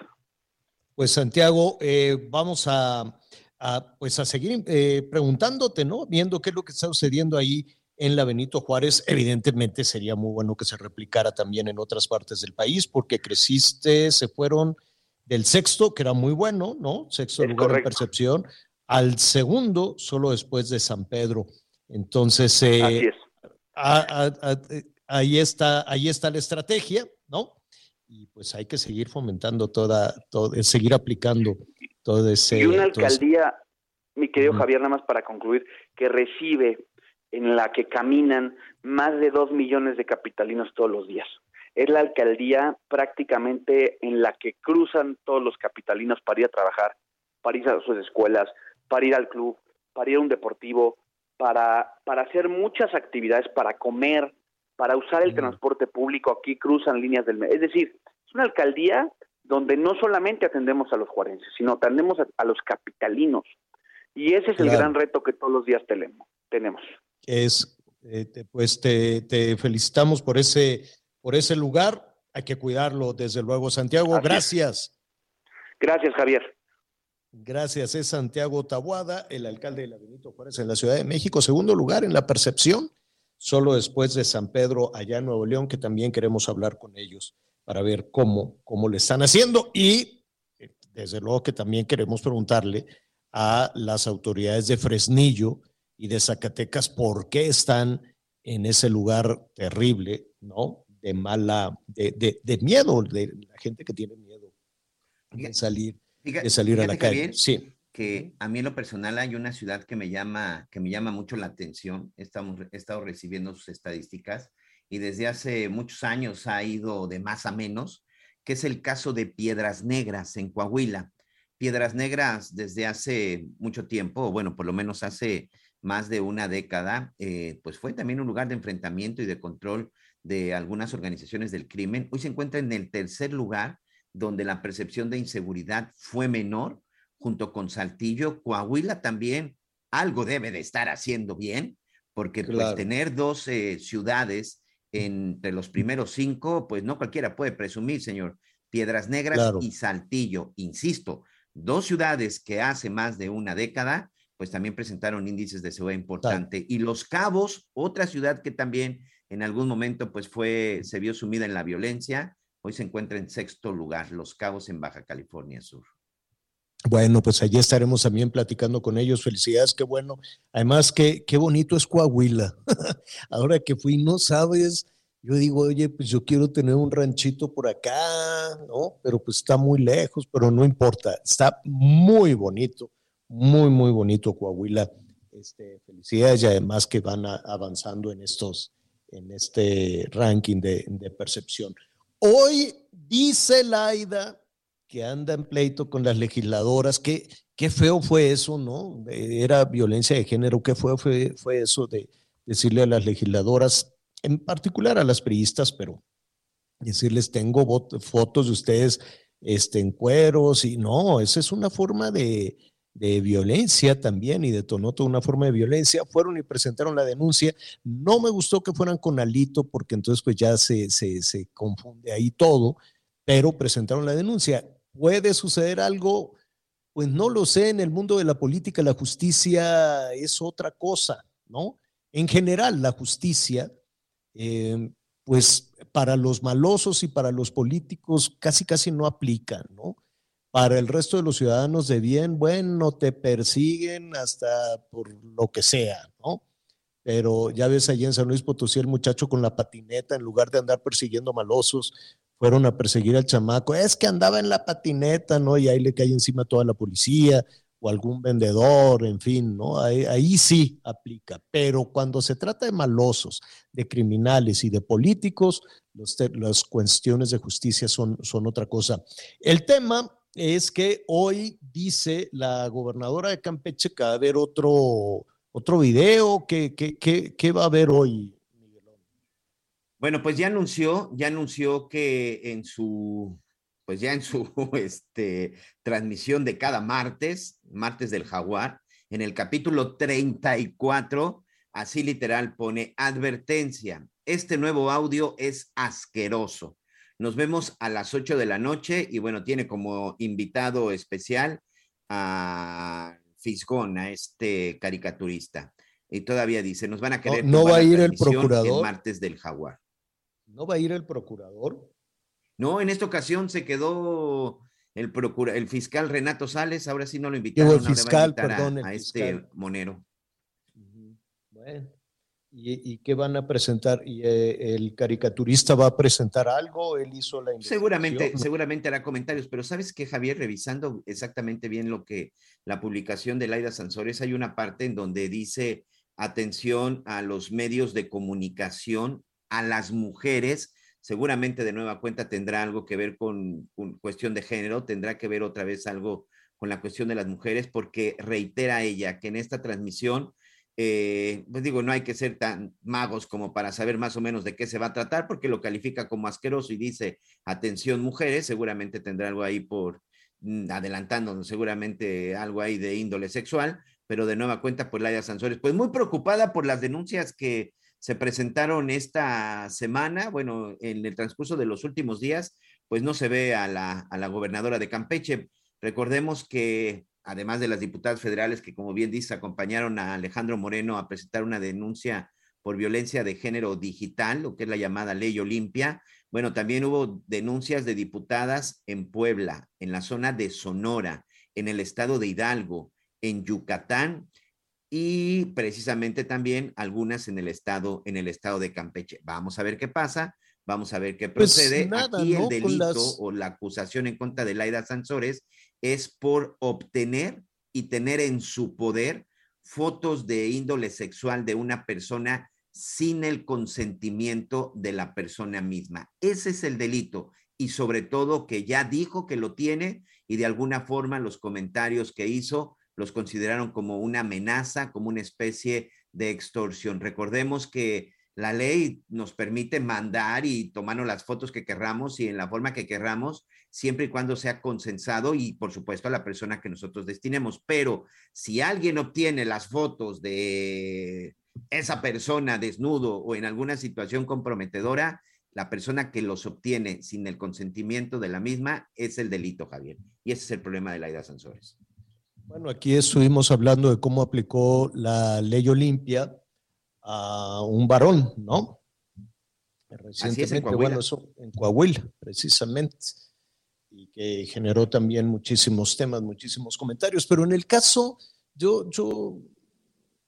Pues Santiago, eh, vamos a, pues a seguir eh, preguntándote, ¿no? Viendo qué es lo que está sucediendo ahí en la Benito Juárez, evidentemente sería muy bueno que se replicara también en otras partes del país, porque creciste, se fueron del sexto, que era muy bueno, ¿no? Sexto lugar de percepción, al segundo solo después de San Pedro. Entonces, eh, ahí, está, ahí está la estrategia, ¿no? Y pues hay que seguir fomentando toda, todo, seguir aplicando todo ese... Y una alcaldía, mi querido Javier, nada más para concluir, que recibe en la que caminan más de dos millones de capitalinos todos los días. Es la alcaldía prácticamente en la que cruzan todos los capitalinos para ir a trabajar, para ir a sus escuelas, para ir al club, para ir a un deportivo, para, para hacer muchas actividades, para comer, para usar el transporte público. Aquí cruzan líneas del... Es decir, es una alcaldía donde no solamente atendemos a los juarenses, sino atendemos a, los capitalinos. Y ese es el gran reto que todos los días tenemos. Es, eh, pues te, te, felicitamos por ese, por ese lugar. Hay que cuidarlo, desde luego. Santiago, gracias. Gracias, Javier. Gracias, es Santiago Tabuada, el alcalde de la Benito Juárez en la Ciudad de México. Segundo lugar en la percepción, solo después de San Pedro, allá en Nuevo León, que también queremos hablar con ellos para ver cómo, cómo le están haciendo. Y eh, desde luego que también queremos preguntarle a las autoridades de Fresnillo y de Zacatecas por qué están en ese lugar terrible, ¿no? De mala, de, de, de miedo, de la gente que tiene miedo de salir de salir a la calle. sí. Que a mí en lo personal hay una ciudad que me llama, que me llama mucho la atención. Estamos, he estado recibiendo sus estadísticas y desde hace muchos años ha ido de más a menos, que es el caso de Piedras Negras en Coahuila. Piedras Negras desde hace mucho tiempo, bueno, por lo menos hace más de una década, eh, pues fue también un lugar de enfrentamiento y de control de algunas organizaciones del crimen. Hoy se encuentra en el tercer lugar donde la percepción de inseguridad fue menor, junto con Saltillo. Coahuila también algo debe de estar haciendo bien, porque pues tener dos eh, ciudades entre los primeros cinco, pues no cualquiera puede presumir, señor. Piedras Negras y Saltillo, insisto, dos ciudades que hace más de una década, pues también presentaron índices de seguridad importante. Y Los Cabos, otra ciudad que también en algún momento pues fue, se vio sumida en la violencia, hoy se encuentra en sexto lugar, Los Cabos en Baja California Sur. Bueno, pues allí estaremos también platicando con ellos. Felicidades, qué bueno. Además, qué, qué bonito es Coahuila. <laughs> Ahora que fui, no sabes, yo digo, oye, pues yo quiero tener un ranchito por acá, ¿no? Pero pues está muy lejos, pero no importa. Está muy bonito, muy, muy bonito Coahuila. Este, felicidades y además que van avanzando en estos, en este ranking de, de percepción. Hoy dice Laida que anda en pleito con las legisladoras. Qué, qué feo fue eso, ¿no? Era violencia de género. Qué feo fue, fue eso de decirle a las legisladoras, en particular a las priistas, pero decirles, tengo fotos de ustedes este, en cueros y no, esa es una forma de, de violencia también y detonó toda una forma de violencia. Fueron y presentaron la denuncia. No me gustó que fueran con Alito porque entonces pues ya se, se, se confunde ahí todo, pero presentaron la denuncia puede suceder algo, pues no lo sé, en el mundo de la política la justicia es otra cosa, ¿no? En general, la justicia, eh, pues para los malosos y para los políticos casi casi no aplica, ¿no? Para el resto de los ciudadanos de bien, bueno, te persiguen hasta por lo que sea, ¿no? Pero ya ves allí en San Luis Potosí el muchacho con la patineta, en lugar de andar persiguiendo malosos, fueron a perseguir al chamaco, es que andaba en la patineta, ¿no? Y ahí le cae encima toda la policía o algún vendedor, en fin, ¿no? Ahí, sí aplica, pero cuando se trata de malosos, de criminales y de políticos, las cuestiones de justicia son, son otra cosa. El tema es que hoy dice la gobernadora de Campeche que va a haber otro, otro video, ¿qué, qué va a haber hoy, bueno, pues ya anunció, ya anunció que en su, pues ya en su <laughs> este, transmisión de cada martes, martes del jaguar, en el capítulo 34, así literal pone advertencia. Este nuevo audio es asqueroso. Nos vemos a las 8 de la noche y bueno, tiene como invitado especial a Fisgón, a este caricaturista. Y todavía dice, nos van a querer. No, va a ir el procurador. El martes del jaguar. ¿No va a ir el procurador? No, en esta ocasión se quedó el, procura, el fiscal Renato Sales, ahora sí no lo invitaron. El fiscal, perdón, a, este Monero. Bueno, ¿Y, qué van a presentar? ¿Y eh, el caricaturista va a presentar algo? ¿Él hizo la Seguramente, seguramente hará comentarios, pero sabes que Javier, revisando exactamente bien lo que la publicación de Laida Sansores, hay una parte en donde dice atención a los medios de comunicación a las mujeres, seguramente de nueva cuenta tendrá algo que ver con, cuestión de género, tendrá que ver otra vez algo con la cuestión de las mujeres, porque reitera ella que en esta transmisión, eh, pues digo, no hay que ser tan magos como para saber más o menos de qué se va a tratar, porque lo califica como asqueroso y dice, atención mujeres, seguramente tendrá algo ahí por mm, adelantándonos, seguramente algo ahí de índole sexual, pero de nueva cuenta, pues Laia Sansores, pues muy preocupada por las denuncias que se presentaron esta semana, bueno, en el transcurso de los últimos días, pues no se ve a la, a la gobernadora de Campeche. Recordemos que además de las diputadas federales que, como bien dice, acompañaron a Alejandro Moreno a presentar una denuncia por violencia de género digital, lo que es la llamada ley Olimpia. Bueno, también hubo denuncias de diputadas en Puebla, en la zona de Sonora, en el estado de Hidalgo, en Yucatán y precisamente también algunas en el estado, en el estado de Campeche. Vamos a ver qué pasa, vamos a ver qué pues procede. Aquí el delito o la acusación en contra de Laida Sansores es por obtener y tener en su poder fotos de índole sexual de una persona sin el consentimiento de la persona misma. Ese es el delito y sobre todo que ya dijo que lo tiene y de alguna forma los comentarios que hizo los consideraron como una amenaza, como una especie de extorsión. Recordemos que la ley nos permite mandar y tomarnos las fotos que querramos y en la forma que querramos, siempre y cuando sea consensado y por supuesto a la persona que nosotros destinemos. Pero si alguien obtiene las fotos de esa persona desnudo o en alguna situación comprometedora, la persona que los obtiene sin el consentimiento de la misma es el delito, Javier. Y ese es el problema de la Aida Sansores. Bueno, aquí estuvimos hablando de cómo aplicó la ley Olimpia a un varón, ¿no? Recientemente, en bueno, eso en Coahuila, precisamente que generó también muchísimos temas, muchísimos comentarios. Pero en el caso, yo, yo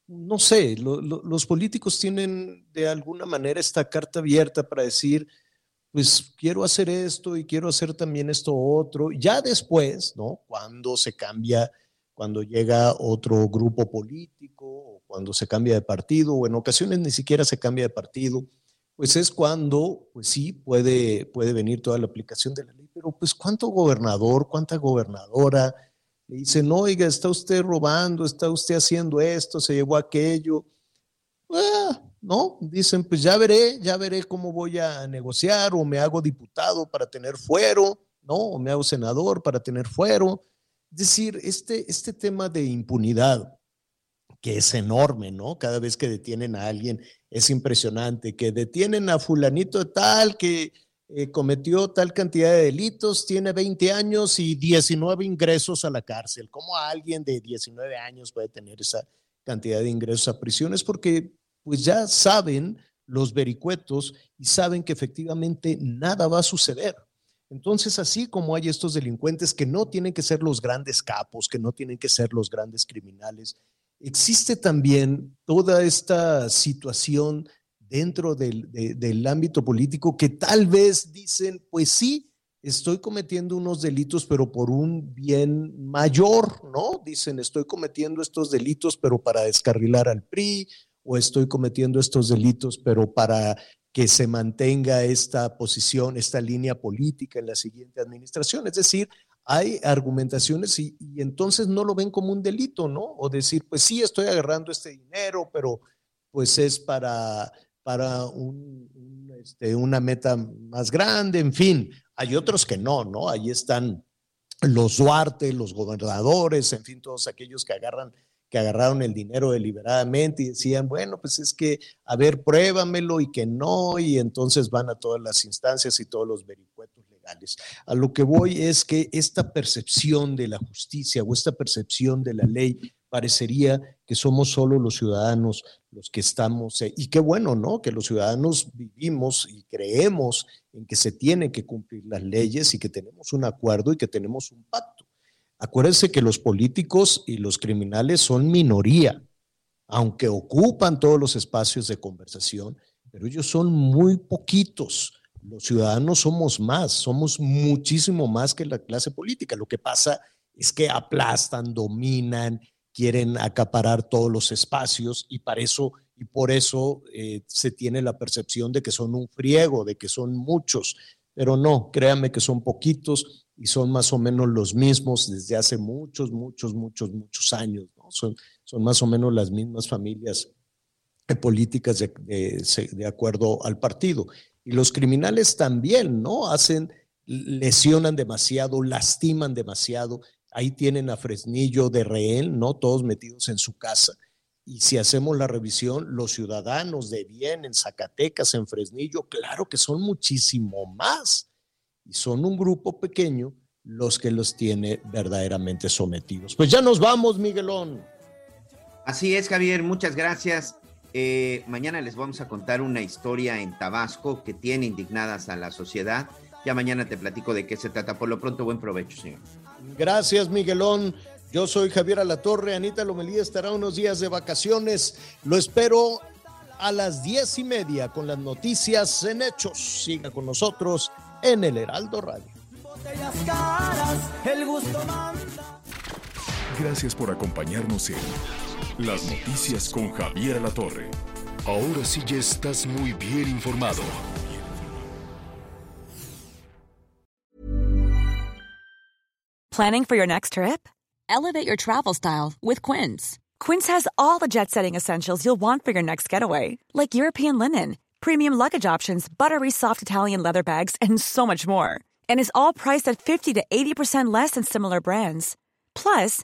no sé, los políticos tienen de alguna manera esta carta abierta para decir, pues quiero hacer esto y quiero hacer también esto otro. Ya después, ¿no? Cuando se cambia, cuando llega otro grupo político, cuando se cambia de partido, o en ocasiones ni siquiera se cambia de partido, pues es cuando, pues sí, puede, puede venir toda la aplicación de la ley pero pues cuánto gobernador, cuánta gobernadora le dicen, oiga, está usted robando, está usted haciendo esto, se llevó aquello. Ah, no, dicen, pues ya veré, ya veré cómo voy a negociar o me hago diputado para tener fuero, ¿no? O me hago senador para tener fuero. Es decir, este, este tema de impunidad, que es enorme, ¿no? Cada vez que detienen a alguien es impresionante, que detienen a fulanito tal que eh, cometió tal cantidad de delitos, tiene 20 años y 19 ingresos a la cárcel. ¿Cómo alguien de 19 años puede tener esa cantidad de ingresos a prisiones? Porque pues ya saben los vericuetos y saben que efectivamente nada va a suceder. Entonces, así como hay estos delincuentes que no tienen que ser los grandes capos, que no tienen que ser los grandes criminales, existe también toda esta situación dentro del, ámbito político que tal vez dicen, pues sí, estoy cometiendo unos delitos, pero por un bien mayor, ¿no? Dicen, estoy cometiendo estos delitos, pero para descarrilar al PRI, o estoy cometiendo estos delitos, pero para que se mantenga esta posición, esta línea política en la siguiente administración. Es decir, hay argumentaciones y, entonces no lo ven como un delito, ¿no? O decir, pues sí, estoy agarrando este dinero, pero pues es para para este, una meta más grande, en fin. Hay otros que no, ¿no? Ahí están los Duarte, los gobernadores, en fin, todos aquellos que agarran que agarraron el dinero deliberadamente y decían, bueno, pues es que, a ver, pruébamelo y que no, y entonces van a todas las instancias y todos los vericuetos A lo que voy es que esta percepción de la justicia o esta percepción de la ley parecería que somos solo los ciudadanos los que estamos, eh, y qué bueno, ¿no? Que los ciudadanos vivimos y creemos en que se tienen que cumplir las leyes y que tenemos un acuerdo y que tenemos un pacto. Acuérdense que los políticos y los criminales son minoría, aunque ocupan todos los espacios de conversación, pero ellos son muy poquitos. Los ciudadanos somos más, somos muchísimo más que la clase política. Lo que pasa es que aplastan, dominan, quieren acaparar todos los espacios y para eso y por eso eh, se tiene la percepción de que son un friego, de que son muchos, pero no, créanme que son poquitos y son más o menos los mismos desde hace muchos, muchos, muchos, muchos años, son, son más o menos las mismas familias políticas de, de, de acuerdo al partido. Y los criminales también, ¿no? Hacen, lesionan demasiado, lastiman demasiado Ahí tienen a Fresnillo de rehén, ¿no? Todos metidos en su casa. Y si hacemos la revisión, los ciudadanos de bien en Zacatecas, en Fresnillo, claro que son muchísimo más. Y son un grupo pequeño los que los tiene verdaderamente sometidos. Pues ya nos vamos, Miguelón. Así es, Javier, muchas gracias. Eh, mañana les vamos a contar una historia en Tabasco que tiene indignadas a la sociedad. Ya mañana te platico de qué se trata. Por lo pronto, buen provecho, señor. Gracias, Miguelón. Yo soy Javier Alatorre. Anita Lomelía estará unos días de vacaciones. Lo espero a las diez y media con las noticias en hechos. Siga con nosotros en el Heraldo Radio. Gracias por acompañarnos en Las Noticias con Javier Alatorre. Ahora sí ya estás muy bien informado. Planning for your next trip? Elevate your travel style with Quince. Quince has all the jet setting essentials you'll want for your next getaway, like European linen, premium luggage options, buttery soft Italian leather bags, and so much more and is all priced at 50 to 80% less than similar brands. Plus,